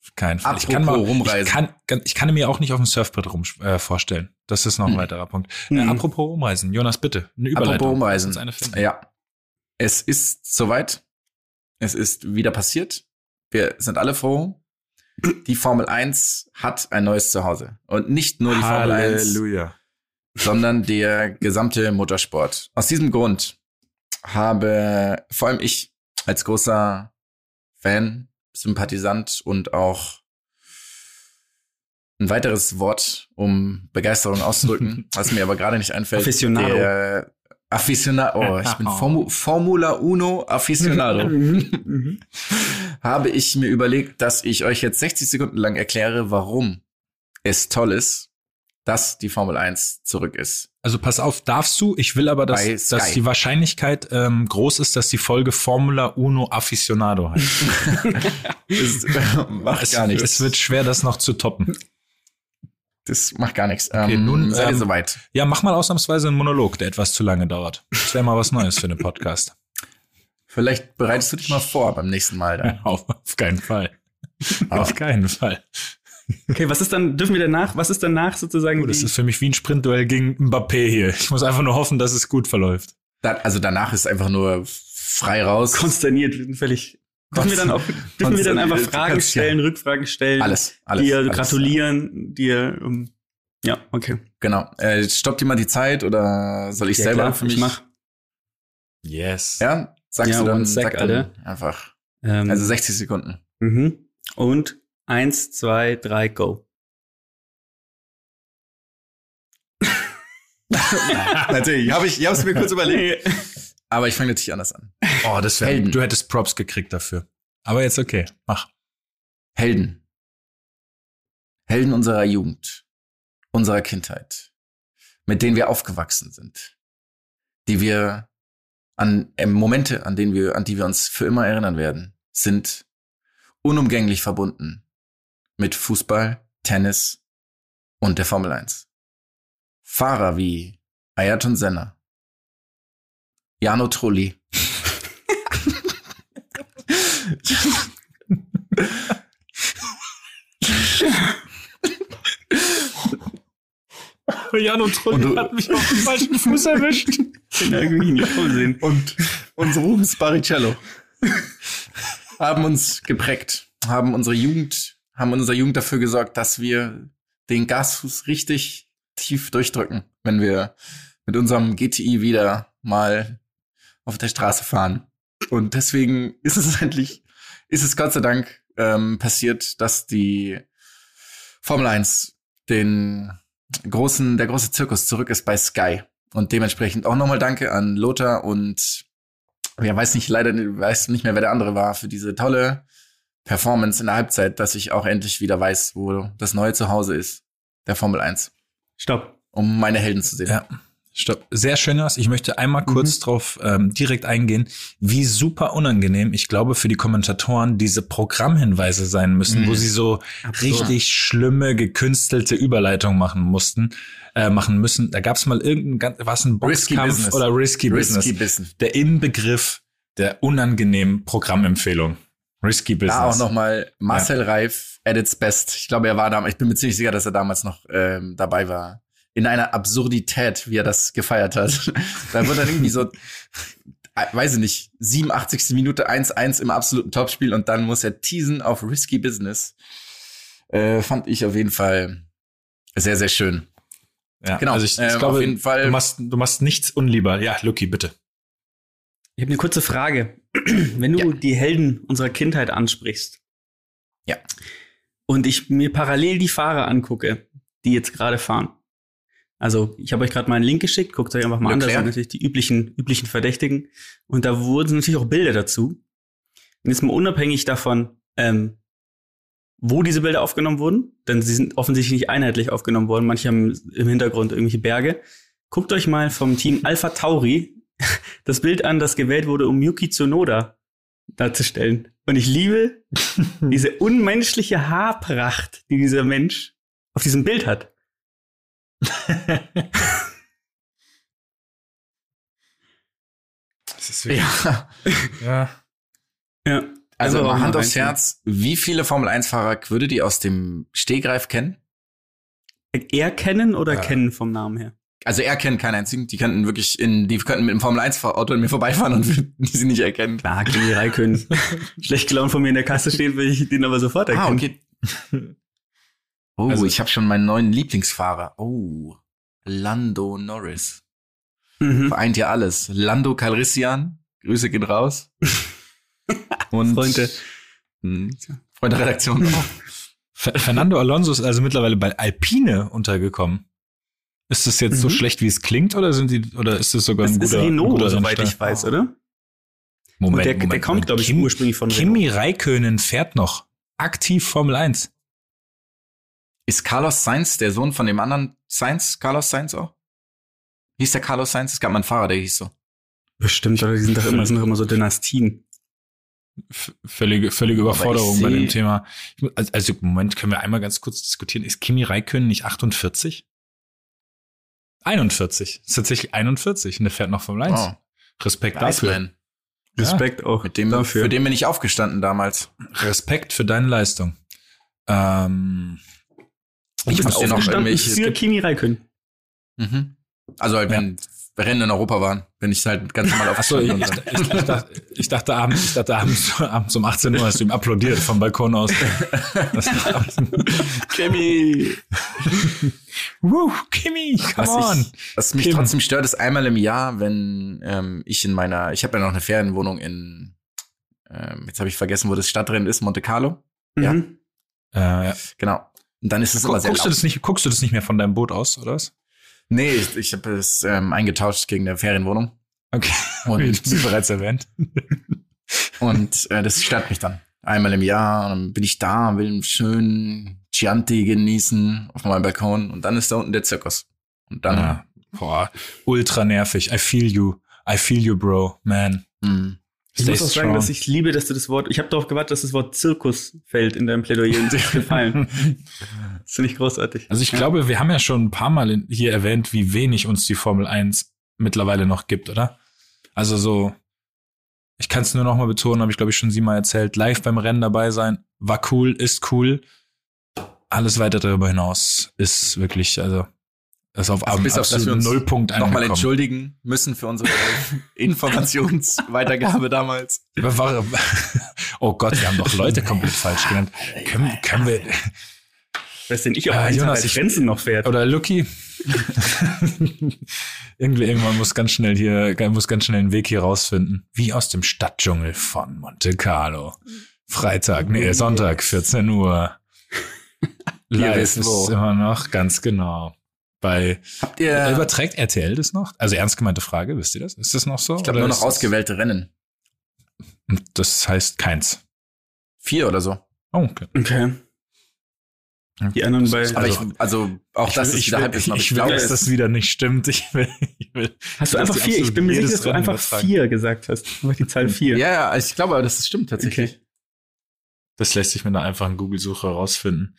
Auf keinen Fall. ich kann Apropos mal rumreisen. Ich kann, ich kann mir auch nicht auf dem Surfbrett rum äh, vorstellen. Das ist noch ein Hm. weiterer Punkt. Äh, Hm. apropos rumreisen, Jonas, bitte. Eine Überleitung. Apropos Lass umreisen. uns Eine finden. Ja. Es ist soweit. Es ist wieder passiert. Wir sind alle froh. Die Formel 1 hat ein neues Zuhause. Und nicht nur die Formel 1, Halleluja. Sondern der gesamte Motorsport. Aus diesem Grund habe vor allem ich als großer Fan, Sympathisant und auch ein weiteres Wort, um Begeisterung auszudrücken, was mir aber gerade nicht einfällt. Aficionado. Der Aficionado. Oh, ich bin Formu Formula Uno Aficionado. habe ich mir überlegt, dass ich euch jetzt 60 Sekunden lang erkläre, warum es toll ist, dass die Formel 1 zurück ist. Also pass auf, darfst du? Ich will aber, dass, dass die Wahrscheinlichkeit ähm, groß ist, dass die Folge Formula Uno Aficionado heißt. Das macht es, gar nichts. es wird schwer, das noch zu toppen. das macht gar nichts. Okay, ähm, nun, seid ihr ähm, soweit. Ja, mach mal ausnahmsweise einen Monolog, der etwas zu lange dauert. Das wäre mal was Neues für einen Podcast. Vielleicht bereitest du dich mal vor beim nächsten Mal dann. auf, auf keinen Fall. Auf keinen Fall. Okay, was ist dann, dürfen wir danach, was ist danach sozusagen? Das die- ist für mich wie ein Sprintduell gegen Mbappé hier. Ich muss einfach nur hoffen, dass es gut verläuft. Da, also danach ist einfach nur frei raus. konsterniert, wir sind völlig. Dürfen wir dann auch, dürfen wir dann einfach. Fragen Kannst ja. stellen, Rückfragen stellen, alles, alles. dir alles. gratulieren, dir, um, ja, okay. Genau. Äh, stoppt ihr mal die Zeit oder soll ich Ja, selber klar, für mich? ich mach. Yes. Ja, sagst Ja, du dann, sec, sag dann einfach. Ähm, Also 60 Sekunden. mhm. Und eins, zwei, drei, go. Natürlich, habe ich, ich habe es mir kurz überlegt. Aber ich fange natürlich anders an. Oh, das wäre. Helden. Du hättest Props gekriegt dafür. Aber jetzt okay. Mach. Helden. Helden unserer Jugend, unserer Kindheit, mit denen wir aufgewachsen sind, die wir an äh, Momente, an denen wir, an die wir uns für immer erinnern werden, sind unumgänglich verbunden mit Fußball, Tennis und der Formel 1. Fahrer wie Ayrton Senna, Jano Trulli, Jan und Trulli Und hat mich auf den falschen Fuß erwischt. Und unsere Rubens Barrichello haben uns geprägt, haben unsere Jugend, haben in unserer Jugend dafür gesorgt, dass wir den Gasfuß richtig tief durchdrücken, wenn wir mit unserem GTI wieder mal auf der Straße fahren. Und deswegen ist es endlich, ist es Gott sei Dank ähm, passiert, dass die Formel 1 den großen, der große Zirkus zurück ist bei Sky. Und dementsprechend auch nochmal Danke an Lothar und ja, weiß nicht, leider weiß nicht mehr, wer der andere war, für diese tolle Performance in der Halbzeit, dass ich auch endlich wieder weiß, wo das neue Zuhause ist, der Formel 1. Stopp. Um meine Helden zu sehen. Ja. Stopp. Sehr schön was. Ich möchte einmal kurz mhm. drauf ähm, direkt eingehen, wie super unangenehm, ich glaube, für die Kommentatoren diese Programmhinweise sein müssen, mhm. wo sie so Absolut. richtig schlimme, gekünstelte Überleitungen machen mussten, äh, machen müssen. Da gab es mal irgendein, was ein Boxkampf oder Risky, Risky Business. Business. Der Inbegriff der unangenehmen Programmempfehlung. Risky Business. Da auch nochmal Marcel ja. Reif at its best. Ich glaube, er war da, ich bin mir ziemlich sicher, dass er damals noch ähm, dabei war in einer Absurdität, wie er das gefeiert hat. da wird dann irgendwie so, äh, weiß ich nicht, 87. Minute 1-1 im absoluten Topspiel und dann muss er teasen auf Risky Business. Äh, fand ich auf jeden Fall sehr, sehr schön. Ja, genau. Also ich, ich äh, glaube, auf jeden Fall. Du machst, du machst nichts unlieber. Ja, Lucky, bitte. Ich habe eine kurze Frage. Wenn du ja. die Helden unserer Kindheit ansprichst. Ja. Und ich mir parallel die Fahrer angucke, die jetzt gerade fahren. Also ich habe euch gerade mal einen Link geschickt, guckt euch einfach mal an, das sind natürlich die üblichen, üblichen Verdächtigen. Und da wurden natürlich auch Bilder dazu. Und jetzt mal unabhängig davon, ähm, wo diese Bilder aufgenommen wurden, denn sie sind offensichtlich nicht einheitlich aufgenommen worden, manche haben im Hintergrund irgendwelche Berge. Guckt euch mal vom Team Alpha Tauri das Bild an, das gewählt wurde, um Yuki Tsunoda darzustellen. Und ich liebe diese unmenschliche Haarpracht, die dieser Mensch auf diesem Bild hat. das ist wirklich, ja. ja. Ja. Also mal Hand aufs Herz, wie viele Formel-1-Fahrer würde die aus dem Stehgreif kennen? Er kennen oder ja. kennen vom Namen her? Also er kennt keinen einzigen. Die könnten wirklich in, die könnten mit dem Formel 1 Auto an mir vorbeifahren und würden sie nicht erkennen. Klar, Kimi Raikön. Schlecht gelaunt von mir in der Kasse steht, will ich den aber sofort erkennen. Ah, okay. Oh, also, ich habe schon meinen neuen Lieblingsfahrer. Oh, Lando Norris. Mhm. Vereint ja alles. Lando Calrissian, Grüße gehen raus. Und Freunde. Hm, Freunde Redaktion. Fernando Alonso ist also mittlerweile bei Alpine untergekommen. Ist das jetzt mhm. so schlecht, wie es klingt, oder sind die, oder ist das sogar das ein guter, ist Renault, guter soweit ich weiß, oder? Moment, der, Moment, der kommt, glaube ich, Kim, ursprünglich von Renault. Kimi Raikönen fährt noch aktiv Formel 1. Ist Carlos Sainz der Sohn von dem anderen Sainz? Carlos Sainz auch? Hieß der Carlos Sainz? Es gab mal einen Fahrer, der hieß so. Bestimmt, oder die sind doch immer, sind doch immer so Dynastien. Völlige, völlige Überforderung bei dem Thema. Also, im Moment können wir einmal ganz kurz diskutieren. Ist Kimi Räikkönen nicht 48? 41. Ist tatsächlich 41 und der fährt noch vom 1. Oh. Respekt dafür. Respekt ja, auch mit dem, dafür. Für den bin ich aufgestanden damals. Respekt für deine Leistung. Ähm, ich muss dir noch irgendwelche. Für Kimi Räikkönen. Mhm. Also halt, wenn ja. Rennen in Europa waren, bin ich halt ganz normal aufgestanden. Achso, ich, ich, ich, dachte, ich dachte abends, ich dachte abends, abends um 18 Uhr hast du ihm applaudiert vom Balkon aus. Kimi! Woo, Kimi, come was on! Ich, was mich Kim. trotzdem stört, ist einmal im Jahr, wenn ähm, ich in meiner, ich habe ja noch eine Ferienwohnung in, ähm, jetzt habe ich vergessen, wo das Stadtrennen ist, Monte Carlo. Mhm. Ja. Äh, ja. Genau. Und dann ist es immer sehr guckst laut. Du das nicht, guckst du das nicht mehr von deinem Boot aus, oder was? Nee, ich, ich habe es ähm, eingetauscht gegen eine Ferienwohnung. Okay. Und wie bereits erwähnt. und äh, das stört mich dann. Einmal im Jahr und dann bin ich da, will einen schönen Chianti genießen auf meinem Balkon und dann ist da unten der Zirkus. Und dann. Ja. Boah, ultra nervig. I feel you. I feel you, bro, man. Mm. Ich muss auch sagen, dass ich liebe, dass du das Wort, ich habe darauf gewartet, dass das Wort Zirkus fällt in deinem Plädoyer und sich gefallen. das finde ich großartig. Also ich ja. glaube, wir haben ja schon ein paar Mal hier erwähnt, wie wenig uns die Formel 1 mittlerweile noch gibt, oder? Also so, ich kann es nur noch mal betonen, habe ich glaube ich schon siebenmal erzählt, live beim Rennen dabei sein, war cool, ist cool. Alles weiter darüber hinaus ist wirklich, also das ist auf also bis auf dass wir uns Nullpunkt nochmal entschuldigen müssen für unsere Informationsweitergabe damals. Oh Gott, wir haben doch Leute komplett falsch genannt. Können, können wir. Was denn ich, ob äh, Jonas ich, Grenzen noch fährt? Oder Lucky. Irgendwie, irgendwann muss ganz schnell hier, muss ganz schnell einen Weg hier rausfinden. Wie aus dem Stadtdschungel von Monte Carlo. Freitag, nee, Sonntag, 14 Uhr. Live ist immer noch, ganz genau. Bei Habt ihr überträgt RTL das noch? Also ernst gemeinte Frage, wisst ihr das? Ist das noch so? Ich glaube nur noch ausgewählte Rennen. Das heißt keins. Vier oder so. Oh, okay. Okay. Die anderen bei. Aber also, ich, also auch das will, ist wieder halb Ich, ich, ich will, dass das wieder nicht stimmt. Ich will, ich will hast du einfach vier? Ich bin mir sicher, dass du einfach vier gesagt hast. Einfach die Zahl vier. Ja, ja, ich glaube, das stimmt tatsächlich. Okay. Das lässt sich mit einer einfachen Google-Suche herausfinden.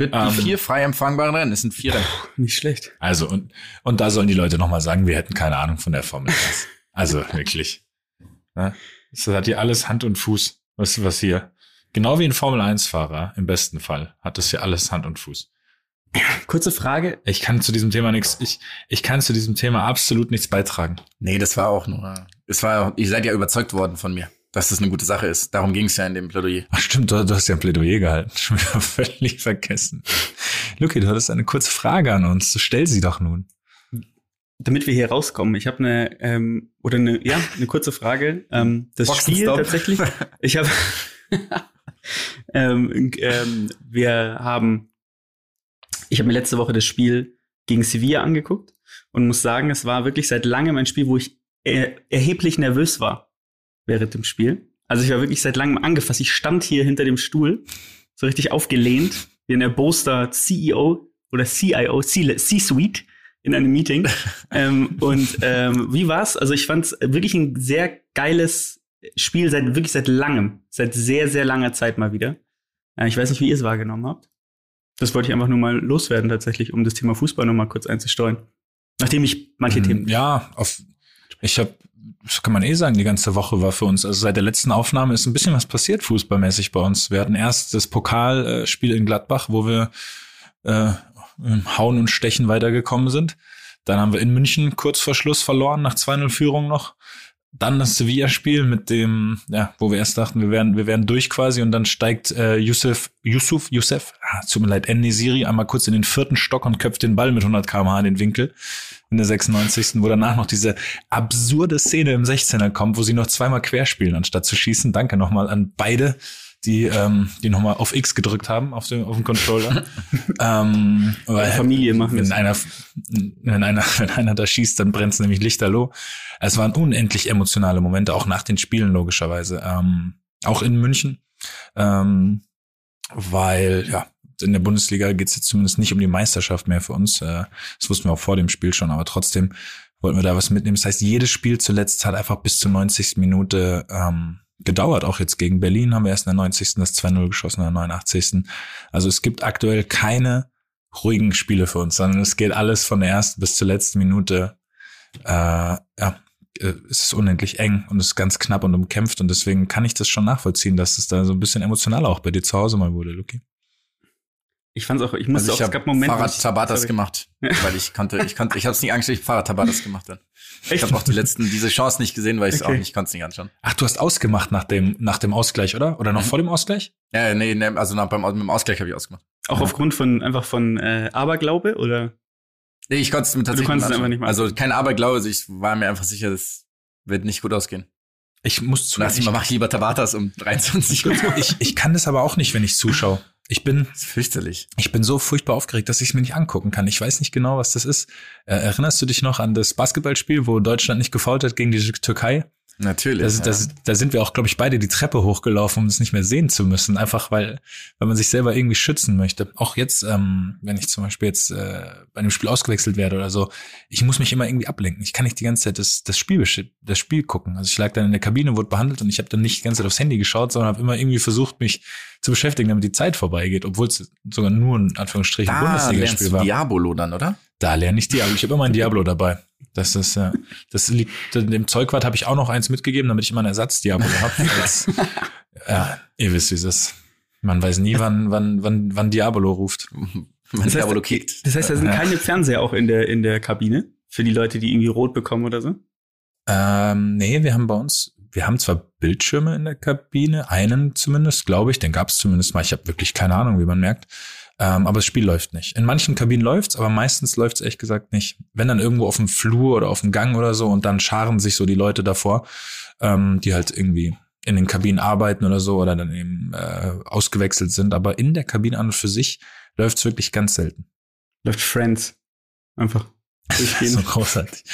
Die ähm, vier frei empfangbaren Rennen, es sind vier Rennen. Nicht schlecht. Also, und, und da sollen die Leute nochmal sagen, wir hätten keine Ahnung von der Formel 1. also, wirklich. Ja, das hat hier alles Hand und Fuß, was, was hier. Genau wie ein Formel 1-Fahrer, im besten Fall, hat das hier alles Hand und Fuß. Kurze Frage. Ich kann zu diesem Thema nichts, ich, ich kann zu diesem Thema absolut nichts beitragen. Nee, das war auch nur, es war, ihr seid ja überzeugt worden von mir, dass das eine gute Sache ist. Darum ging es ja in dem Plädoyer. Ach stimmt, du, du hast ja ein Plädoyer gehalten. Schon wieder völlig vergessen. Luki, du hattest eine kurze Frage an uns. Stell sie doch nun. Damit wir hier rauskommen, ich habe eine ähm, oder eine ja eine kurze Frage. Ähm, das Spiel tatsächlich. Ich habe ähm, ähm, wir haben ich habe mir letzte Woche das Spiel gegen Sevilla angeguckt und muss sagen, es war wirklich seit langem ein Spiel, wo ich er erheblich nervös war während dem Spiel. Also ich war wirklich seit langem angefasst. Ich stand hier hinter dem Stuhl, so richtig aufgelehnt, wie ein erboster CEO oder CIO, C-Suite in einem Meeting. ähm, und ähm, wie war's? Also ich fand es wirklich ein sehr geiles Spiel seit wirklich seit langem, seit sehr sehr langer Zeit mal wieder. Äh, ich weiß nicht, wie ihr es wahrgenommen habt. Das wollte ich einfach nur mal loswerden tatsächlich, um das Thema Fußball noch mal kurz einzusteuern. Nachdem ich manche ähm, Themen. Ja, auf, ich habe, das kann man eh sagen, die ganze Woche war für uns. Also seit der letzten Aufnahme ist ein bisschen was passiert fußballmäßig bei uns. Wir hatten erst das Pokalspiel in Gladbach, wo wir äh, Hauen und Stechen weitergekommen sind. Dann haben wir in München kurz vor Schluss verloren, nach 2-0 Führung noch dann das Sevilla-Spiel mit dem, ja, wo wir erst dachten, wir werden, wir werden durch quasi und dann steigt äh, Yusuf, Yusuf, Yusuf, ah, tut mir leid, Nesiri einmal kurz in den vierten Stock und köpft den Ball mit 100 km/h in den Winkel in der 96. wo danach noch diese absurde Szene im 16er kommt, wo sie noch zweimal querspielen, anstatt zu schießen. Danke nochmal an beide die, ähm, die nochmal auf X gedrückt haben auf dem, auf dem Controller. ähm, weil Familie machen wenn einer, wenn einer, wenn einer da schießt, dann brennt es nämlich lichterloh. Es waren unendlich emotionale Momente, auch nach den Spielen logischerweise. Ähm, auch in München. Ähm, weil, ja, in der Bundesliga geht es jetzt zumindest nicht um die Meisterschaft mehr für uns. Äh, das wussten wir auch vor dem Spiel schon, aber trotzdem wollten wir da was mitnehmen. Das heißt, jedes Spiel zuletzt hat einfach bis zur 90. Minute ähm, gedauert. Auch jetzt gegen Berlin haben wir erst in der 90. das 2-0 geschossen, in der 89. Also es gibt aktuell keine ruhigen Spiele für uns, sondern es geht alles von der ersten bis zur letzten Minute. Äh, ja, äh, es ist unendlich eng und es ist ganz knapp und umkämpft und deswegen kann ich das schon nachvollziehen, dass es da so ein bisschen emotionaler auch bei dir zu Hause mal wurde, Luki. Ich fand's auch, ich musste also ich auch, es gab Momente. Fahrrad Tabatas gemacht, weil ich konnte, ich konnte, ich habe es nicht angeschaut, ich Fahrrad Tabatas gemacht dann. Ich habe auch die letzten, diese Chance nicht gesehen, weil ich es okay. auch nicht konnte es nicht anschauen. Ach, du hast ausgemacht nach dem, nach dem Ausgleich, oder? Oder noch mhm. vor dem Ausgleich? Ja, nee, nee also nach, beim, mit dem Ausgleich habe ich ausgemacht. Auch ja. aufgrund von, einfach von äh, Aberglaube, oder? Nee, ich konnte es mir tatsächlich du konntest es einfach nicht machen. Also kein Aberglaube, also ich war mir einfach sicher, das wird nicht gut ausgehen. Ich muss zu. Lass ich mal, mach lieber Tabatas um 23 Uhr. ich, ich kann das aber auch nicht, wenn ich zuschaue. Ich bin fürchterlich. Ich bin so furchtbar aufgeregt, dass ich es mir nicht angucken kann. Ich weiß nicht genau, was das ist. Äh, erinnerst du dich noch an das Basketballspiel, wo Deutschland nicht gefault hat gegen die Türkei? Natürlich. Das, das, ja. Da sind wir auch, glaube ich, beide die Treppe hochgelaufen, um es nicht mehr sehen zu müssen. Einfach weil, weil man sich selber irgendwie schützen möchte. Auch jetzt, ähm, wenn ich zum Beispiel jetzt äh, bei einem Spiel ausgewechselt werde oder so, ich muss mich immer irgendwie ablenken. Ich kann nicht die ganze Zeit das, das, Spiel, das Spiel gucken. Also ich lag dann in der Kabine, wurde behandelt und ich habe dann nicht die ganze Zeit aufs Handy geschaut, sondern habe immer irgendwie versucht, mich zu beschäftigen, damit die Zeit vorbeigeht, obwohl es sogar nur in Anführungsstrichen Bundesliga-Spiel war. Diabolo dann, oder? Da lerne ich Diablo. Ich habe immer ein Diablo dabei. Das ist ja, das liegt dem Zeugwart habe ich auch noch eins mitgegeben, damit ich immer einen Ersatz-Diablo habe. ja, ihr wisst, wie es ist. Man weiß nie, wann, wann, wann, wann Diabolo ruft. Wann das Diabolo heißt, kickt. Das heißt, da sind ja. keine Fernseher auch in der, in der Kabine für die Leute, die irgendwie rot bekommen oder so? Ähm, nee, wir haben bei uns, wir haben zwar Bildschirme in der Kabine, einen zumindest, glaube ich, den gab es zumindest mal. Ich habe wirklich keine Ahnung, wie man merkt. Ähm, aber das Spiel läuft nicht. In manchen Kabinen läuft's, aber meistens läuft's ehrlich gesagt nicht. Wenn dann irgendwo auf dem Flur oder auf dem Gang oder so und dann scharen sich so die Leute davor, ähm, die halt irgendwie in den Kabinen arbeiten oder so oder dann eben äh, ausgewechselt sind. Aber in der Kabine an und für sich läuft's wirklich ganz selten. Läuft Friends. Einfach. so großartig.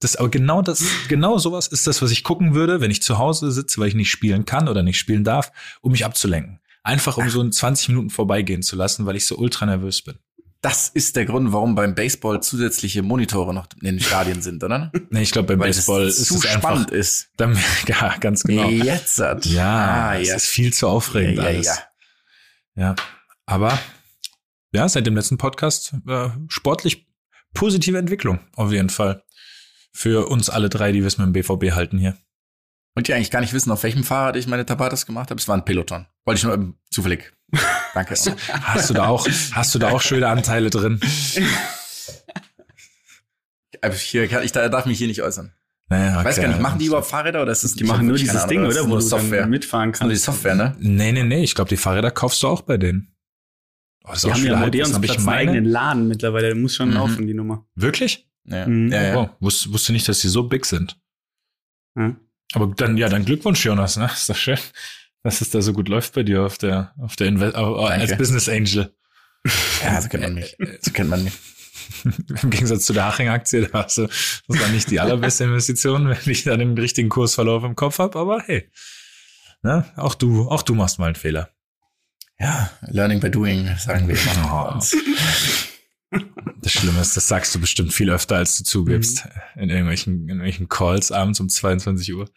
Das, aber genau das, genau sowas ist das, was ich gucken würde, wenn ich zu Hause sitze, weil ich nicht spielen kann oder nicht spielen darf, um mich abzulenken. Einfach um so in 20 Minuten vorbeigehen zu lassen, weil ich so ultra nervös bin. Das ist der Grund, warum beim Baseball zusätzliche Monitore noch in den Stadien sind, oder? Nee, ich glaube, beim Weil Baseball es ist zu es einfach, spannend ist. Dann, ja, ganz genau. Jetzt hat. Ja, Ah, es ja. ist viel zu aufregend Ja, ja, alles. ja. Ja, aber ja, seit dem letzten Podcast äh, sportlich positive Entwicklung auf jeden Fall für uns alle drei, die wir es mit dem BVB halten hier. Und die eigentlich gar nicht wissen, auf welchem Fahrrad ich meine Tabatas gemacht habe. Es war ein Peloton. Wollte ich nur ähm, zufällig. Danke. Hast du da auch, hast du da auch schöne Anteile drin? Aber hier ich da darf mich hier nicht äußern. Naja, Ich weiß okay. gar nicht, machen die überhaupt Fahrräder oder ist das Die machen nur dieses Ding, oder? Wo du Software. dann mitfahren Das ist nur die kannst. Software, ne? Nee, nee, nee, ich glaube, die Fahrräder kaufst du auch bei denen. Oh, das Die haben ja Odeonsplatz einen eigenen Laden mittlerweile. Der muss schon Mhm. laufen, die Nummer. Wirklich? Ja. Mhm. Ja, ja. Oh, wusste, wusste nicht, dass die so big sind. Ja. Aber dann, ja, dann Glückwunsch, Jonas, ne? Ist doch schön, dass es da so gut läuft bei dir auf der, auf der Inve als Danke. Business Angel. ja, so kennt man mich. So kennt man mich. Im Gegensatz zu der Haching-Aktie, da hast du, das war nicht die allerbeste Investition, wenn ich da den richtigen Kursverlauf im Kopf habe, aber hey. Ne? Auch du, auch du machst mal einen Fehler. Ja, learning by doing, sagen wir immer. Das Schlimme ist, das sagst du bestimmt viel öfter, als du zugibst. In irgendwelchen, in irgendwelchen Calls abends um 22 Uhr.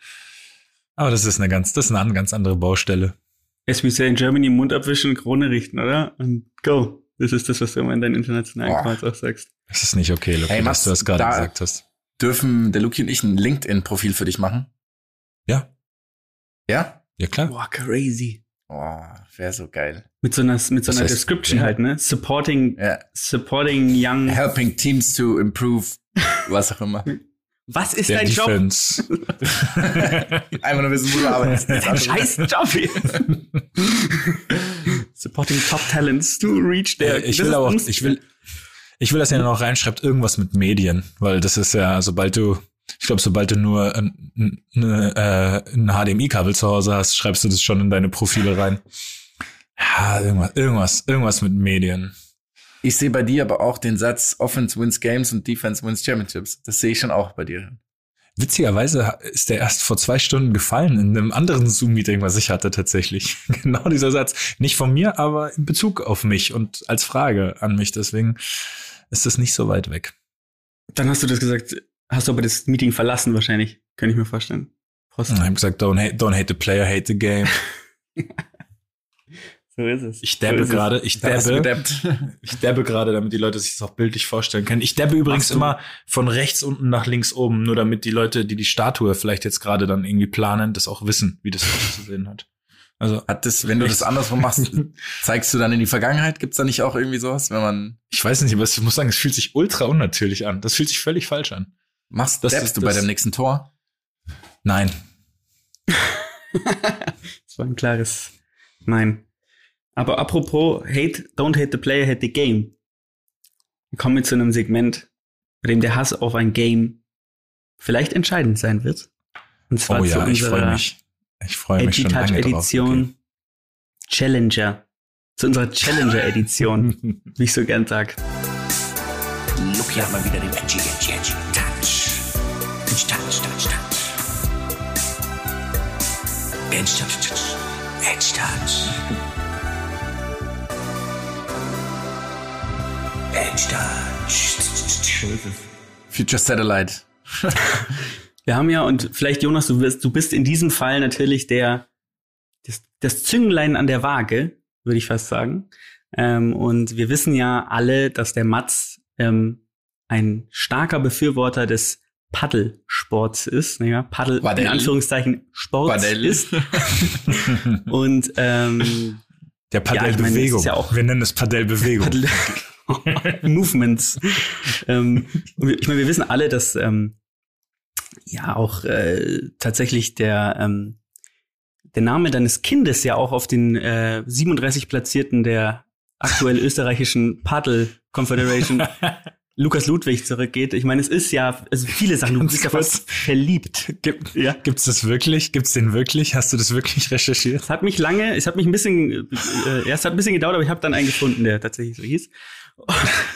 Aber das ist eine ganz, das ist eine ganz andere Baustelle. As we say in Germany, Mund abwischen, Krone richten, oder? Und go. Das ist das, was du immer in deinen internationalen Boah. Calls auch sagst. Das ist nicht okay, Lucky, Hey, dass Mats, du das gerade da- gesagt hast. Dürfen der Luki und ich ein LinkedIn-Profil für dich machen? Ja, Ja? ja klar. Boah, crazy. Oh, wäre so geil. Mit so einer, mit so Das einer heißt, Description ja. halt, ne? Supporting, Ja. supporting young. Helping teams to improve, was auch immer. Was ist Der dein Job? Defense. Einfach nur wissen, wo du arbeitest. Dein scheiß Job hier. supporting top talents to reach Äh, their. ich Das will ist aber ich will, ich will, dass ihr noch reinschreibt, irgendwas mit Medien, weil das ist ja, sobald du, ich glaube, sobald du nur ein, ein, eine, äh, ein HDMI-Kabel zu Hause hast, schreibst du das schon in deine Profile rein. Ja, irgendwas, irgendwas, irgendwas mit Medien. Ich sehe bei dir aber auch den Satz Offense wins Games und Defense wins Championships. Das sehe ich schon auch bei dir. Witzigerweise ist der erst vor zwei Stunden gefallen in einem anderen Zoom-Meeting, was ich hatte tatsächlich. Genau dieser Satz. Nicht von mir, aber in Bezug auf mich und als Frage an mich. Deswegen ist das nicht so weit weg. Dann hast du das gesagt, hast du aber das Meeting verlassen wahrscheinlich. Könnte ich mir vorstellen. Prost. Ich habe gesagt, don't hate, don't hate the player, hate the game. So ist es. Ich dabbe So gerade, ich dabbe, ich dabbe gerade, damit die Leute sich das auch bildlich vorstellen können. Ich dabbe übrigens immer von rechts unten nach links oben, nur damit die Leute, die die Statue vielleicht jetzt gerade dann irgendwie planen, das auch wissen, wie das auszusehen hat. Also Hat das, wenn du das andersrum machst, zeigst du dann in die Vergangenheit? Gibt's da nicht auch irgendwie sowas, wenn man ich weiß nicht, aber ich muss sagen, es fühlt sich ultra unnatürlich an. Das fühlt sich völlig falsch an. Machst, Das dappst ist du bei deinem nächsten Tor? Nein. Das war ein klares Nein. Aber apropos hate, don't hate the player, hate the game. Wir kommen jetzt zu einem Segment, bei dem der Hass auf ein Game vielleicht entscheidend sein wird. Und zwar Oh zu ja, ich freue unserer mich. Ich freue mich schon Edgy Touch lange drauf. Edition Challenger. Zu unserer Challenger Edition, Okay. wie ich so gern sag. Lucky hat mal wieder den Edgy, Edgy, Edgy Touch. Edgy Touch, Touch, Touch. Edgy Touch, Touch. Edgy Touch. Edgy Touch. Future Satellite. Wir haben ja, und vielleicht, Jonas, du, wirst, du bist in diesem Fall natürlich der, das, das Zünglein an der Waage, würde ich fast sagen. Ähm, und wir wissen ja alle, dass der Mats ähm, ein starker Befürworter des Paddelsports ist, ja, Paddel Paddel. in Anführungszeichen Sports Paddel. ist. Und ähm, Der Ja, ist ja auch- Wir nennen es Padellbewegung. Paddel Movements. ähm, ich meine, wir wissen alle, dass ähm, ja auch äh, tatsächlich der ähm, der Name deines Kindes ja auch auf den äh, 37 Platzierten der aktuell österreichischen Paddle Confederation Lukas Ludwig zurückgeht. Ich meine, es ist ja, also viele Sachen, du Ganz bist ja fast verliebt. Gibt, Ja. Gibt's das wirklich? Gibt's den wirklich? Hast du das wirklich recherchiert? Es hat mich lange, es hat mich ein bisschen, äh, ja, es hat ein bisschen gedauert, aber ich habe dann einen gefunden, der tatsächlich so hieß.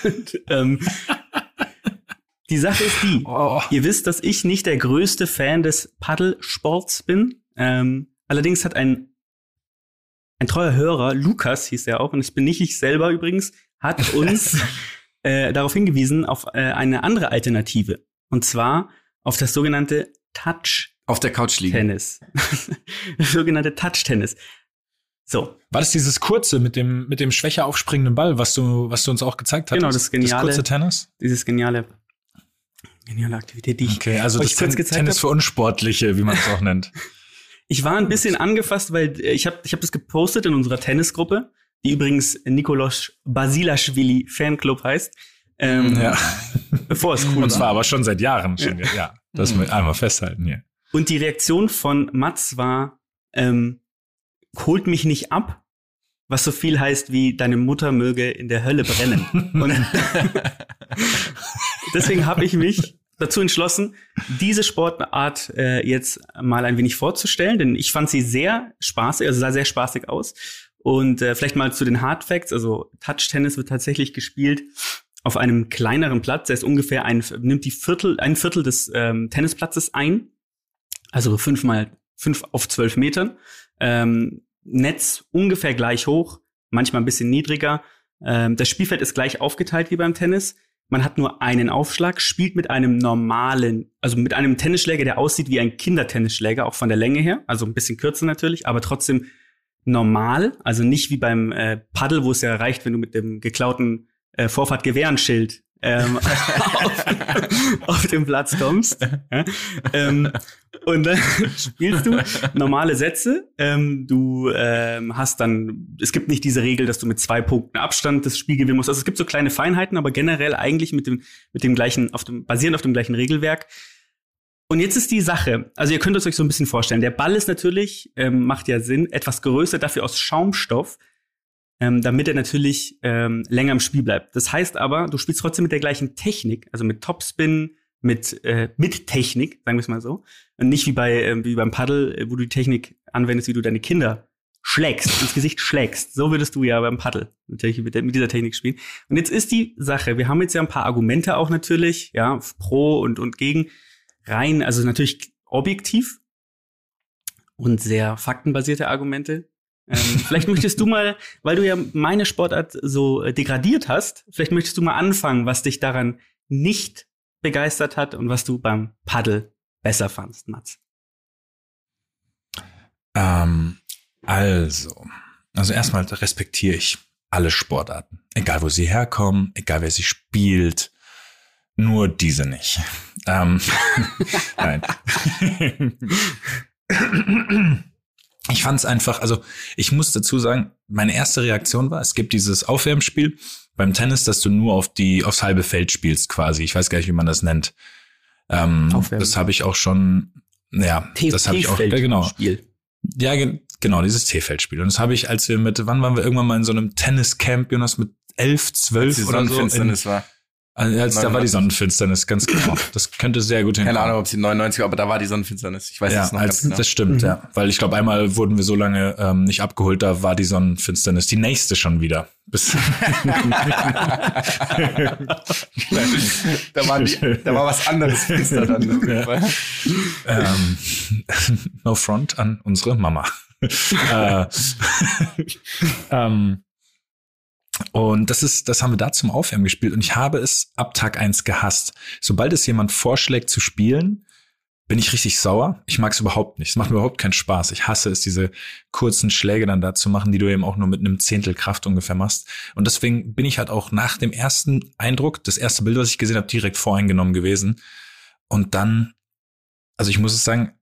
Und, ähm, die Sache ist die, Oh. ihr wisst, dass ich nicht der größte Fan des Paddelsports bin. Ähm, allerdings hat ein, ein treuer Hörer, Lukas hieß er auch, und es bin nicht ich selber übrigens, hat uns äh, darauf hingewiesen, auf äh, eine andere Alternative. Und zwar auf das sogenannte Touch Auf der Couch liegen. Tennis. das sogenannte Touch-Tennis. So, War das dieses kurze mit dem, mit dem schwächer aufspringenden Ball, was du, was du uns auch gezeigt hast? Genau, das geniale- Das kurze Tennis? dieses geniale, geniale Aktivität, die ich. Okay, also euch das kurz Ten gezeigt Tennis hab. für Unsportliche, wie man es auch nennt. Ich war ein bisschen angefasst, weil ich habe ich hab das gepostet in unserer Tennisgruppe, die übrigens Nikolaus Basilashvili Fanclub heißt. Ähm, Ja. Bevor es cool Und zwar war. aber schon seit Jahren schon. Ja, ja das wir einmal festhalten hier. Und die Reaktion von Mats war, ähm, holt mich nicht ab, was so viel heißt wie deine Mutter möge in der Hölle brennen. Und deswegen habe ich mich dazu entschlossen, diese Sportart äh, jetzt mal ein wenig vorzustellen, denn ich fand sie sehr spaßig, also sah sehr spaßig aus. Und äh, vielleicht mal zu den Hard Facts, also Touch Tennis wird tatsächlich gespielt auf einem kleineren Platz, der ist ungefähr ein, nimmt die Viertel, ein Viertel des ähm, Tennisplatzes ein, also fünf mal fünf auf zwölf Metern. Ähm, Netz ungefähr gleich hoch, manchmal ein bisschen niedriger. Ähm, das Spielfeld ist gleich aufgeteilt wie beim Tennis. Man hat nur einen Aufschlag, spielt mit einem normalen, also mit einem Tennisschläger, der aussieht wie ein Kindertennisschläger, auch von der Länge her, also ein bisschen kürzer natürlich, aber trotzdem normal, also nicht wie beim äh, Paddel, wo es ja reicht, wenn du mit dem geklauten äh, Vorfahrt-Gewehrenschild ähm, auf, auf den Platz kommst. Ähm, und dann spielst du normale Sätze. Ähm, du ähm, hast dann, es gibt nicht diese Regel, dass du mit zwei Punkten Abstand das Spiel gewinnen musst. Also es gibt so kleine Feinheiten, aber generell eigentlich mit dem, mit dem gleichen, auf dem, basierend auf dem gleichen Regelwerk. Und jetzt ist die Sache, also ihr könnt es euch so ein bisschen vorstellen. Der Ball ist natürlich, ähm, macht ja Sinn, etwas größer, dafür aus Schaumstoff, ähm, damit er natürlich ähm, länger im Spiel bleibt. Das heißt aber, du spielst trotzdem mit der gleichen Technik, also mit Topspin, mit, äh, mit Technik, sagen wir es mal so. Und nicht wie bei ähm, wie beim Paddel, äh, wo du die Technik anwendest, wie du deine Kinder schlägst, ins Gesicht schlägst. So würdest du ja beim Paddel natürlich mit, mit dieser Technik spielen. Und jetzt ist die Sache, wir haben jetzt ja ein paar Argumente auch natürlich, ja, pro und, und gegen rein, also natürlich objektiv und sehr faktenbasierte Argumente. Ähm, vielleicht möchtest du mal, weil du ja meine Sportart so äh, degradiert hast, vielleicht möchtest du mal anfangen, was dich daran nicht begeistert hat und was du beim Paddel besser fandst, Mats. Ähm, also, also erstmal respektiere ich alle Sportarten. Egal, wo sie herkommen, egal, wer sie spielt. Nur diese nicht. Ähm, nein. Ich fand es einfach, also ich muss dazu sagen, meine erste Reaktion war, es gibt dieses Aufwärmspiel beim Tennis, dass du nur auf die aufs halbe Feld spielst quasi. Ich weiß gar nicht, wie man das nennt. Ähm, Aufwärmen. das habe ich auch schon, ja, das habe ich auch, ja, genau. Spiel. Ja, ge genau, dieses T-Feldspiel. Und das habe ich, als wir mit, wann waren wir irgendwann mal in so einem Tenniscamp, Jonas, mit elf, zwölf oder so. In, war. Als, als, da war die 99. Sonnenfinsternis, ganz genau. Das könnte sehr gut Keine hinkommen. Ahnung, ob sie 99 war, aber da war die Sonnenfinsternis. Ich weiß Ja, es noch als, ganz genau. das stimmt, Mhm. ja. Weil ich glaube, einmal wurden wir so lange ähm, nicht abgeholt, da war die Sonnenfinsternis die nächste schon wieder. Bis da, war die, da war was anderes finster dann. Ja. Ähm, no front an unsere Mama. äh, ähm, und das ist, das haben wir da zum Aufwärmen gespielt und ich habe es ab Tag eins gehasst. Sobald es jemand vorschlägt zu spielen, bin ich richtig sauer. Ich mag es überhaupt nicht. Es macht mir überhaupt keinen Spaß. Ich hasse es, diese kurzen Schläge dann da zu machen, die du eben auch nur mit einem Zehntel Kraft ungefähr machst. Und deswegen bin ich halt auch nach dem ersten Eindruck, das erste Bild, was ich gesehen habe, direkt voreingenommen gewesen. Und dann, also ich muss es sagen,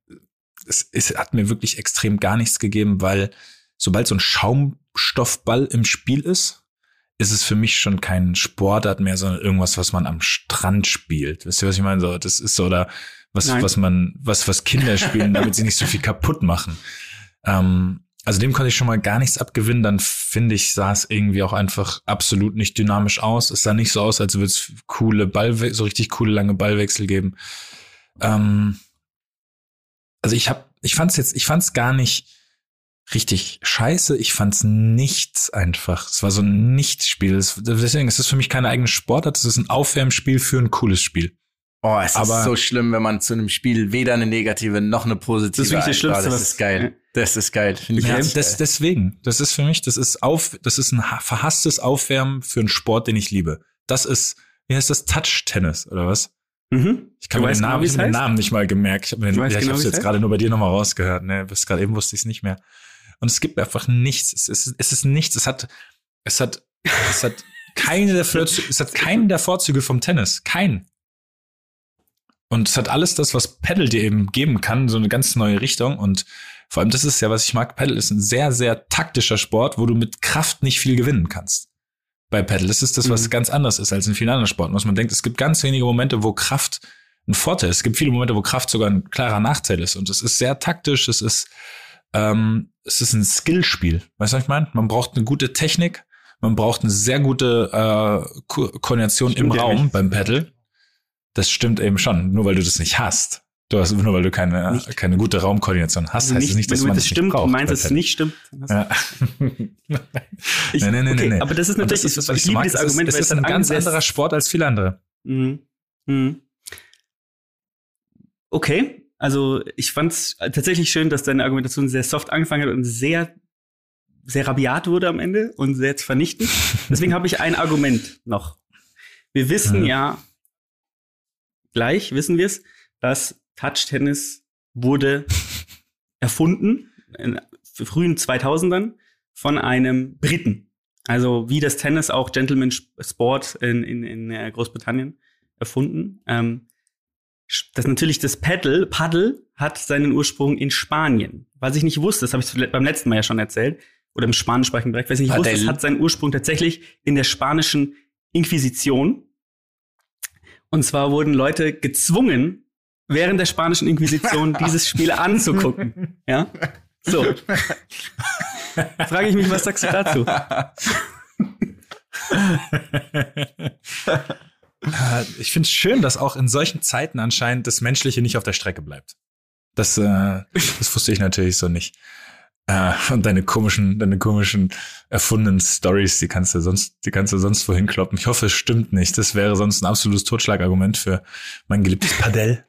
es, es hat mir wirklich extrem gar nichts gegeben, weil sobald so ein Schaumstoffball im Spiel ist, ist es für mich schon kein Sportart mehr, sondern irgendwas, was man am Strand spielt. Wisst ihr, was ich meine? So, das ist so, oder was, Nein. was man, was, was Kinder spielen, damit sie nicht so viel kaputt machen. Ähm, also dem konnte ich schon mal gar nichts abgewinnen. Dann finde ich, sah es irgendwie auch einfach absolut nicht dynamisch aus. Es sah nicht so aus, als würde es coole Ballwechsel, so richtig coole lange Ballwechsel geben. Ähm, also ich habe, ich fand es jetzt, ich fand es gar nicht richtig scheiße. Ich fand es nichts einfach. Es war so ein Nichtspiel. Deswegen ist es für mich keine eigene Sportart. Es ist ein Aufwärmspiel für ein cooles Spiel. Oh, es Aber- ist so schlimm, wenn man zu einem Spiel weder eine negative noch eine positive Das ist wirklich das. Schlimmste, Das ist geil. Das ist geil. Finde ich Ja, das, geil. deswegen. Das ist für mich, das ist auf, das ist ein ha- verhasstes Aufwärmen für einen Sport, den ich liebe. Das ist, wie heißt das, Touch-Tennis oder was? Mhm. Ich kann mir den weißt Namen, genau, ich hab den? Namen nicht mal gemerkt. Ich habe den, ja, ich genau, hab's jetzt gerade nur bei dir nochmal rausgehört. Ne, bis gerade eben wusste ich es nicht mehr. Und es gibt einfach nichts. Es ist, es ist nichts. Es hat, es hat, es hat keine der Vorzüge, es hat keinen der Vorzüge vom Tennis. Keinen. Und es hat alles das, was Paddle dir eben geben kann, so eine ganz neue Richtung. Und vor allem, das ist ja, was ich mag. Paddle ist ein sehr, sehr taktischer Sport, wo du mit Kraft nicht viel gewinnen kannst. Bei Paddle. Das ist das, was Mhm. ganz anders ist als in vielen anderen Sporten. Was man denkt, es gibt ganz wenige Momente, wo Kraft ein Vorteil ist. Es gibt viele Momente, wo Kraft sogar ein klarer Nachteil ist. Und es ist sehr taktisch. Es ist, ähm, es ist ein Skillspiel. Weißt du, was ich meine? Man braucht eine gute Technik. Man braucht eine sehr gute äh, Ko Koordination Stimmt im ja Raum nicht. beim Paddle. Das stimmt eben schon. Nur weil du das nicht hast. Du hast nur weil du keine, Nicht. keine gute Raumkoordination hast, Also heißt nicht, es nicht, dass man das es nicht stimmt, braucht du meinst, dass es nicht stimmt. Ja. Ich, nee, nee, nee, okay, nee. Aber das ist natürlich, das ist das, was ich ich liebe mag. dieses Es ist, Argument, es weil ist ein ganz anderer Sport als viele andere. Mhm. Mhm. Okay, also ich fand es tatsächlich schön, dass deine Argumentation sehr soft angefangen hat und sehr, sehr rabiat wurde am Ende und sehr jetzt vernichtend. Deswegen habe ich ein Argument noch. Wir wissen Mhm. ja, gleich wissen wir es, dass Touch-Tennis wurde erfunden in frühen 2000ern von einem Briten. Also wie das Tennis auch Gentleman Sport in, in, in äh, Großbritannien erfunden. Ähm, das natürlich das Paddle, Paddle hat seinen Ursprung in Spanien. Was ich nicht wusste, das habe ich beim letzten Mal ja schon erzählt, oder im spanischsprachigen Bereich, was ich nicht wusste, Paddle. es hat seinen Ursprung tatsächlich in der spanischen Inquisition. Und zwar wurden Leute gezwungen, während der spanischen Inquisition dieses Spiel anzugucken. Ja? So. Frage ich mich, was sagst du dazu? Äh, ich finde es schön, dass auch in solchen Zeiten anscheinend das Menschliche nicht auf der Strecke bleibt. Das, äh, das wusste ich natürlich so nicht. Äh, und deine komischen, deine komischen erfundenen Stories, die kannst du sonst, die kannst du sonst wohin kloppen. Ich hoffe, es stimmt nicht. Das wäre sonst ein absolutes Totschlagargument für mein geliebtes Padel.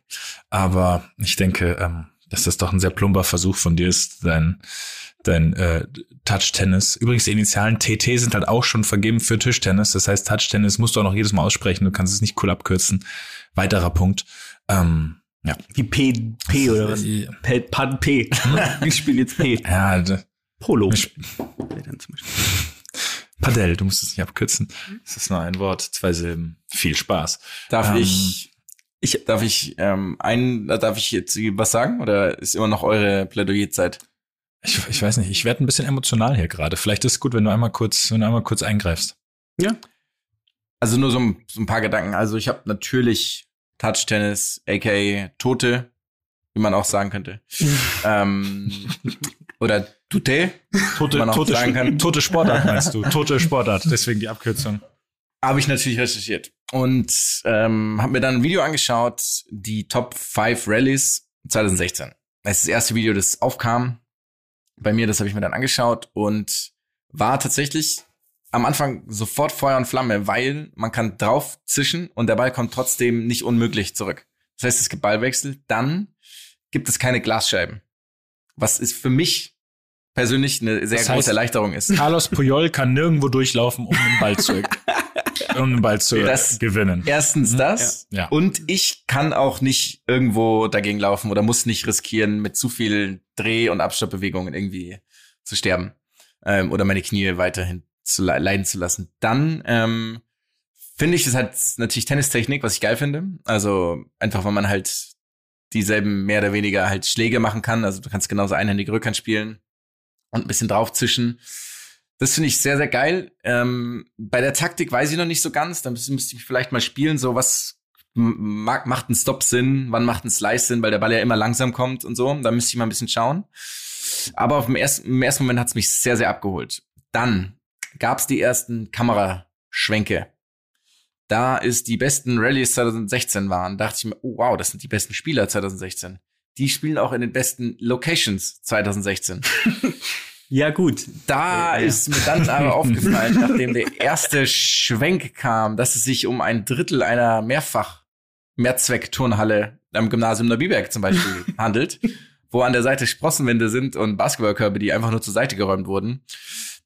Aber ich denke, ähm, dass das doch ein sehr plumper Versuch von dir ist, dein, dein äh, Touch-Tennis. Übrigens, die Initialen TT sind halt auch schon vergeben für Tischtennis. Das heißt, Touch-Tennis musst du auch noch jedes Mal aussprechen. Du kannst es nicht cool abkürzen. Weiterer Punkt. Ähm, ja. Wie P, P oder was? P, Pad P. Wir spielen jetzt P. Ja, Polo. ich- Dann zum Beispiel. Padel, du musst es nicht abkürzen. Es ist nur ein Wort, zwei Silben. Viel Spaß. Darf Ähm, ich, ich, darf ich, ähm, ein, darf ich jetzt was sagen? Oder ist immer noch eure Plädoyerzeit? Ich, ich weiß nicht, ich werde ein bisschen emotional hier gerade. Vielleicht ist es gut, wenn du einmal kurz, wenn du einmal kurz eingreifst. Ja. Also nur so ein, so ein paar Gedanken. Also ich habe natürlich Touch-Tennis, aka Tote, wie man auch sagen könnte. ähm, oder Tute, Tote, man auch tote, sagen kann. tote Sportart meinst du? Tote Sportart, deswegen die Abkürzung. Habe ich natürlich recherchiert. Und ähm, habe mir dann ein Video angeschaut, die Top 5 Rallies 2016. Das ist das erste Video, das aufkam. Bei mir, das habe ich mir dann angeschaut und war tatsächlich am Anfang sofort Feuer und Flamme, weil man kann drauf zischen und der Ball kommt trotzdem nicht unmöglich zurück. Das heißt, es gibt Ballwechsel, dann gibt es keine Glasscheiben. Was ist für mich persönlich eine sehr Das große heißt- Erleichterung ist. Carlos Puyol kann nirgendwo durchlaufen, um den Ball zu, um den Ball zu Das- gewinnen. Erstens das Ja. und ich kann auch nicht irgendwo dagegen laufen oder muss nicht riskieren, mit zu viel Dreh- und Abstoppbewegungen irgendwie zu sterben ähm, oder meine Knie weiterhin zu le leiden zu lassen. Dann ähm, finde ich, es hat natürlich Tennistechnik, was ich geil finde. Also einfach, weil man halt dieselben mehr oder weniger halt Schläge machen kann. Also du kannst genauso einhändige Rückhand spielen und ein bisschen draufzischen. Das finde ich sehr, sehr geil. Ähm, bei der Taktik weiß ich noch nicht so ganz. Da müsste, ich vielleicht mal spielen, so was mag, macht ein Stop Sinn, wann macht ein Slice Sinn, weil der Ball ja immer langsam kommt und so. Da müsste ich mal ein bisschen schauen. Aber auf dem ersten, im ersten Moment hat's mich sehr, sehr abgeholt. Dann gab's die ersten Kameraschwenke. Da ist die besten Rallyes 2016 waren, dachte ich mir, oh wow, das sind die besten Spieler 2016. Die spielen auch in den besten Locations 2016. Ja, gut. Da Ja. ist mir dann aber aufgefallen, nachdem der erste Schwenk kam, dass es sich um ein Drittel einer mehrfach Mehrzweck-Turnhalle am Gymnasium Neubiberg zum Beispiel handelt, wo an der Seite Sprossenwände sind und Basketballkörbe, die einfach nur zur Seite geräumt wurden,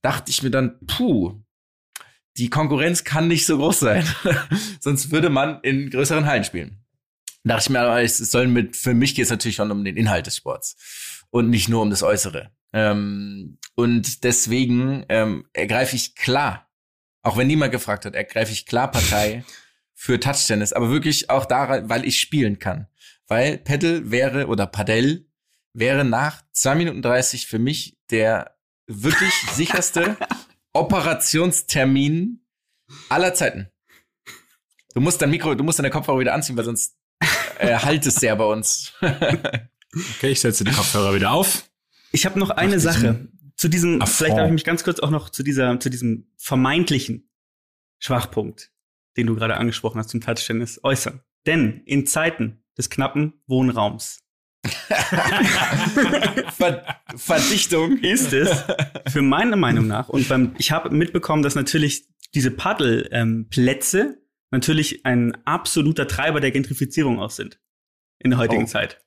dachte ich mir dann, puh, die Konkurrenz kann nicht so groß sein. Sonst würde man in größeren Hallen spielen. Dachte ich mir, aber es soll mit, für mich geht es natürlich schon um den Inhalt des Sports und nicht nur um das Äußere. Ähm, und deswegen ähm, ergreife ich klar, auch wenn niemand gefragt hat, ergreife ich klar Partei für Touchtennis, aber wirklich auch daran, weil ich spielen kann. Weil Paddle wäre oder Padel wäre nach 2 Minuten 30 für mich der wirklich sicherste Operationstermin aller Zeiten. Du musst dein Mikro, du musst deine Kopfhörer wieder anziehen, weil sonst äh, halt es sehr bei uns. Okay, ich setze die Kopfhörer wieder auf. Ich habe noch eine Sache zu diesem. Affront. Vielleicht darf ich mich ganz kurz auch noch zu dieser, zu diesem vermeintlichen Schwachpunkt, den du gerade angesprochen hast zum Touchtennis, äußern. Denn in Zeiten des knappen Wohnraums Ver Verdichtung ist es für meine Meinung nach und beim ich habe mitbekommen, dass natürlich diese Paddelplätze ähm, natürlich ein absoluter Treiber der Gentrifizierung auch sind in der heutigen Oh. Zeit.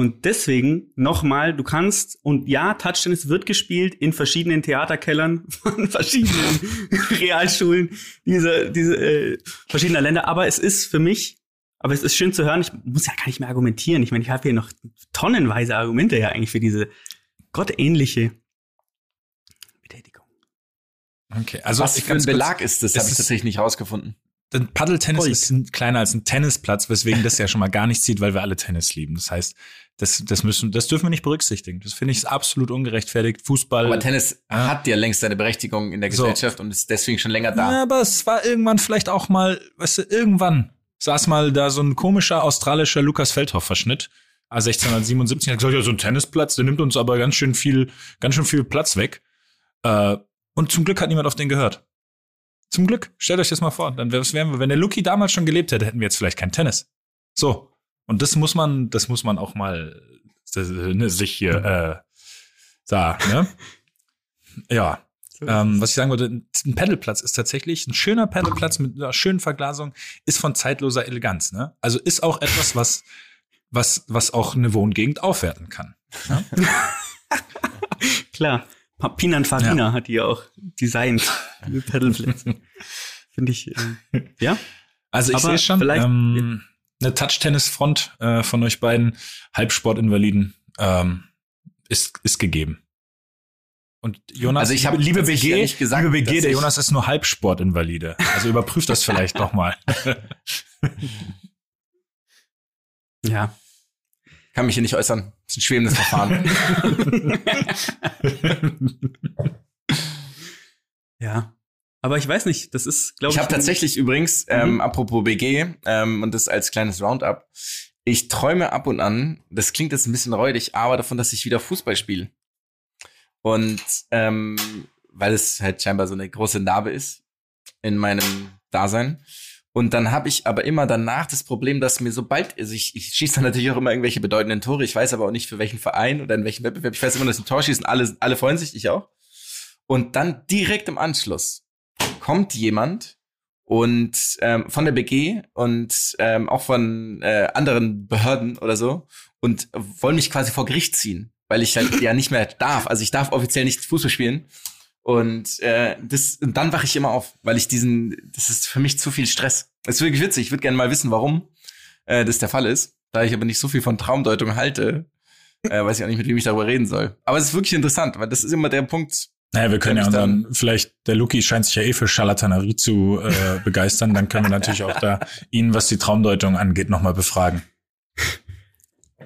Und deswegen nochmal, du kannst, und ja, Touchtennis wird gespielt in verschiedenen Theaterkellern von verschiedenen Realschulen diese, diese äh, verschiedener Länder, aber es ist für mich, aber es ist schön zu hören, ich muss ja gar nicht mehr argumentieren. Ich meine, ich habe hier noch tonnenweise Argumente ja eigentlich für diese gottähnliche Betätigung. Okay, also Was für ein Belag ist das, habe ich tatsächlich nicht rausgefunden. Denn Paddeltennis Gold. ist ein, kleiner als ein Tennisplatz, weswegen das ja schon mal gar nicht zieht, weil wir alle Tennis lieben. Das heißt, das, das müssen, das dürfen wir nicht berücksichtigen. Das finde ich absolut ungerechtfertigt. Fußball. Aber Tennis Ja. hat ja längst seine Berechtigung in der So. Gesellschaft und ist deswegen schon länger Ja, da. aber es war irgendwann vielleicht auch mal, weißt du, irgendwann saß mal da so ein komischer australischer Lukas Feldhoff-Verschnitt. Ah, 1677 hat gesagt, ja, so ein Tennisplatz, der nimmt uns aber ganz schön viel, ganz schön viel Platz weg. Äh, und zum Glück hat niemand auf den gehört. Zum Glück. Stellt euch das mal vor. Dann wär's- wären wir, wenn der Lucky damals schon gelebt hätte, hätten wir jetzt vielleicht kein Tennis. So. Und das muss man, das muss man auch mal das, ne, sich hier äh, sagen, ne? Ja. Ähm, was ich sagen wollte, ein Pedalplatz ist tatsächlich ein schöner Pedalplatz mit einer schönen Verglasung, ist von zeitloser Eleganz. Ne? Also ist auch etwas, was, was, was auch eine Wohngegend aufwerten kann. Klar. Pinan Farina hat die ja auch designt, Pedalplätze. Finde ich, äh, ja. Also ich sehe schon, vielleicht- ähm, eine Touch-Tennis-Front äh, von euch beiden Halbsportinvaliden ähm, ist, ist gegeben. Und Jonas, Also ich hab liebe BG, ja nicht gesagt, liebe BG, der ich- Jonas ist nur Halbsportinvalide. Also überprüft das vielleicht doch mal. Ja. Kann mich hier nicht äußern. Das ist ein schwebendes Verfahren. Ja. Aber ich weiß nicht, das ist, glaube ich. ich habe tatsächlich übrigens, ähm, apropos BG, ähm, und das als kleines Roundup, ich träume ab und an, das klingt jetzt ein bisschen räudig, aber davon, dass ich wieder Fußball spiele. Und ähm, weil es halt scheinbar so eine große Narbe ist in meinem Dasein. Und dann habe ich aber immer danach das Problem, dass mir sobald, also ich, ich schieße dann natürlich auch immer irgendwelche bedeutenden Tore, ich weiß aber auch nicht für welchen Verein oder in welchem Wettbewerb. Ich weiß immer, dass ein Tor schießen, alle, alle freuen sich, ich auch. Und dann direkt im Anschluss kommt jemand und ähm, von der BG und ähm, auch von äh, anderen Behörden oder so und wollen mich quasi vor Gericht ziehen, weil ich halt ja nicht mehr darf. Also ich darf offiziell nicht Fußball spielen. Und äh, das, und dann wache ich immer auf, weil ich diesen, das ist für mich zu viel Stress. Das ist wirklich witzig. Ich würde gerne mal wissen, warum äh, das der Fall ist. Da ich aber nicht so viel von Traumdeutung halte, äh, weiß ich auch nicht, mit wem ich darüber reden soll. Aber es ist wirklich interessant, weil das ist immer der Punkt. Naja, wir können ja unseren, vielleicht, der Luki scheint sich ja eh für Charlatanerie zu äh, begeistern, dann können wir natürlich auch da ihn, was die Traumdeutung angeht, nochmal befragen.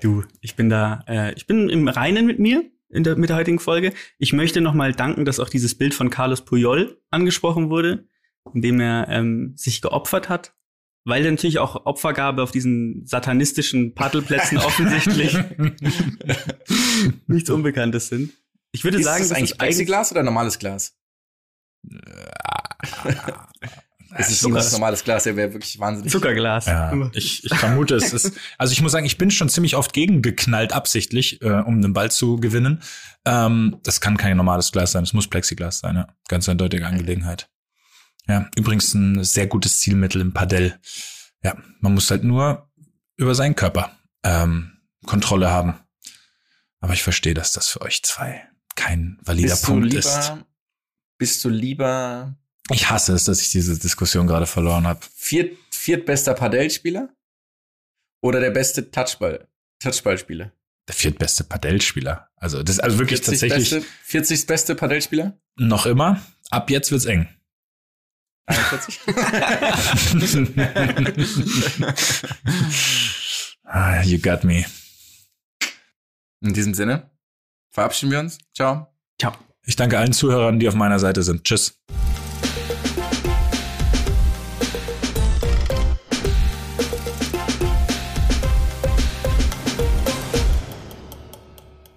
Du, ich bin da, äh, ich bin im Reinen mit mir in der, mit der heutigen Folge. Ich möchte noch mal danken, dass auch dieses Bild von Carlos Puyol angesprochen wurde, in dem er ähm, sich geopfert hat weil natürlich auch Opfergabe auf diesen satanistischen Paddelplätzen offensichtlich nichts Unbekanntes sind. Ich würde Ist sagen, das das eigentlich ist eigentlich Plexiglas oder normales Glas? Es ist Zucker. das normales Glas, der wäre wirklich wahnsinnig. Zuckerglas. Ja, ich, ich vermute, es ist. Also ich muss sagen, ich bin schon ziemlich oft gegengeknallt, absichtlich, äh, um den Ball zu gewinnen. Ähm, das kann kein normales Glas sein, es muss Plexiglas sein, ja. Ganz eindeutige Angelegenheit. Ja, übrigens ein sehr gutes Zielmittel im Padel. Ja, man muss halt nur über seinen Körper ähm, Kontrolle haben. Aber ich verstehe, dass das für euch zwei kein valider Bist du Punkt lieber, ist. bist du lieber Ich hasse es, dass ich diese Diskussion gerade verloren habe. viert, viertbester Padellspieler oder der beste Touchball, Touchballspieler? Der viertbeste Padellspieler. Also das ist also wirklich 40 tatsächlich Beste, 40 beste Padellspieler? noch immer. Ab jetzt wird's eng. 41? Ah, you got me. In diesem Sinne verabschieden wir uns. Ciao. Ciao. Ich danke allen Zuhörern, die auf meiner Seite sind. Tschüss.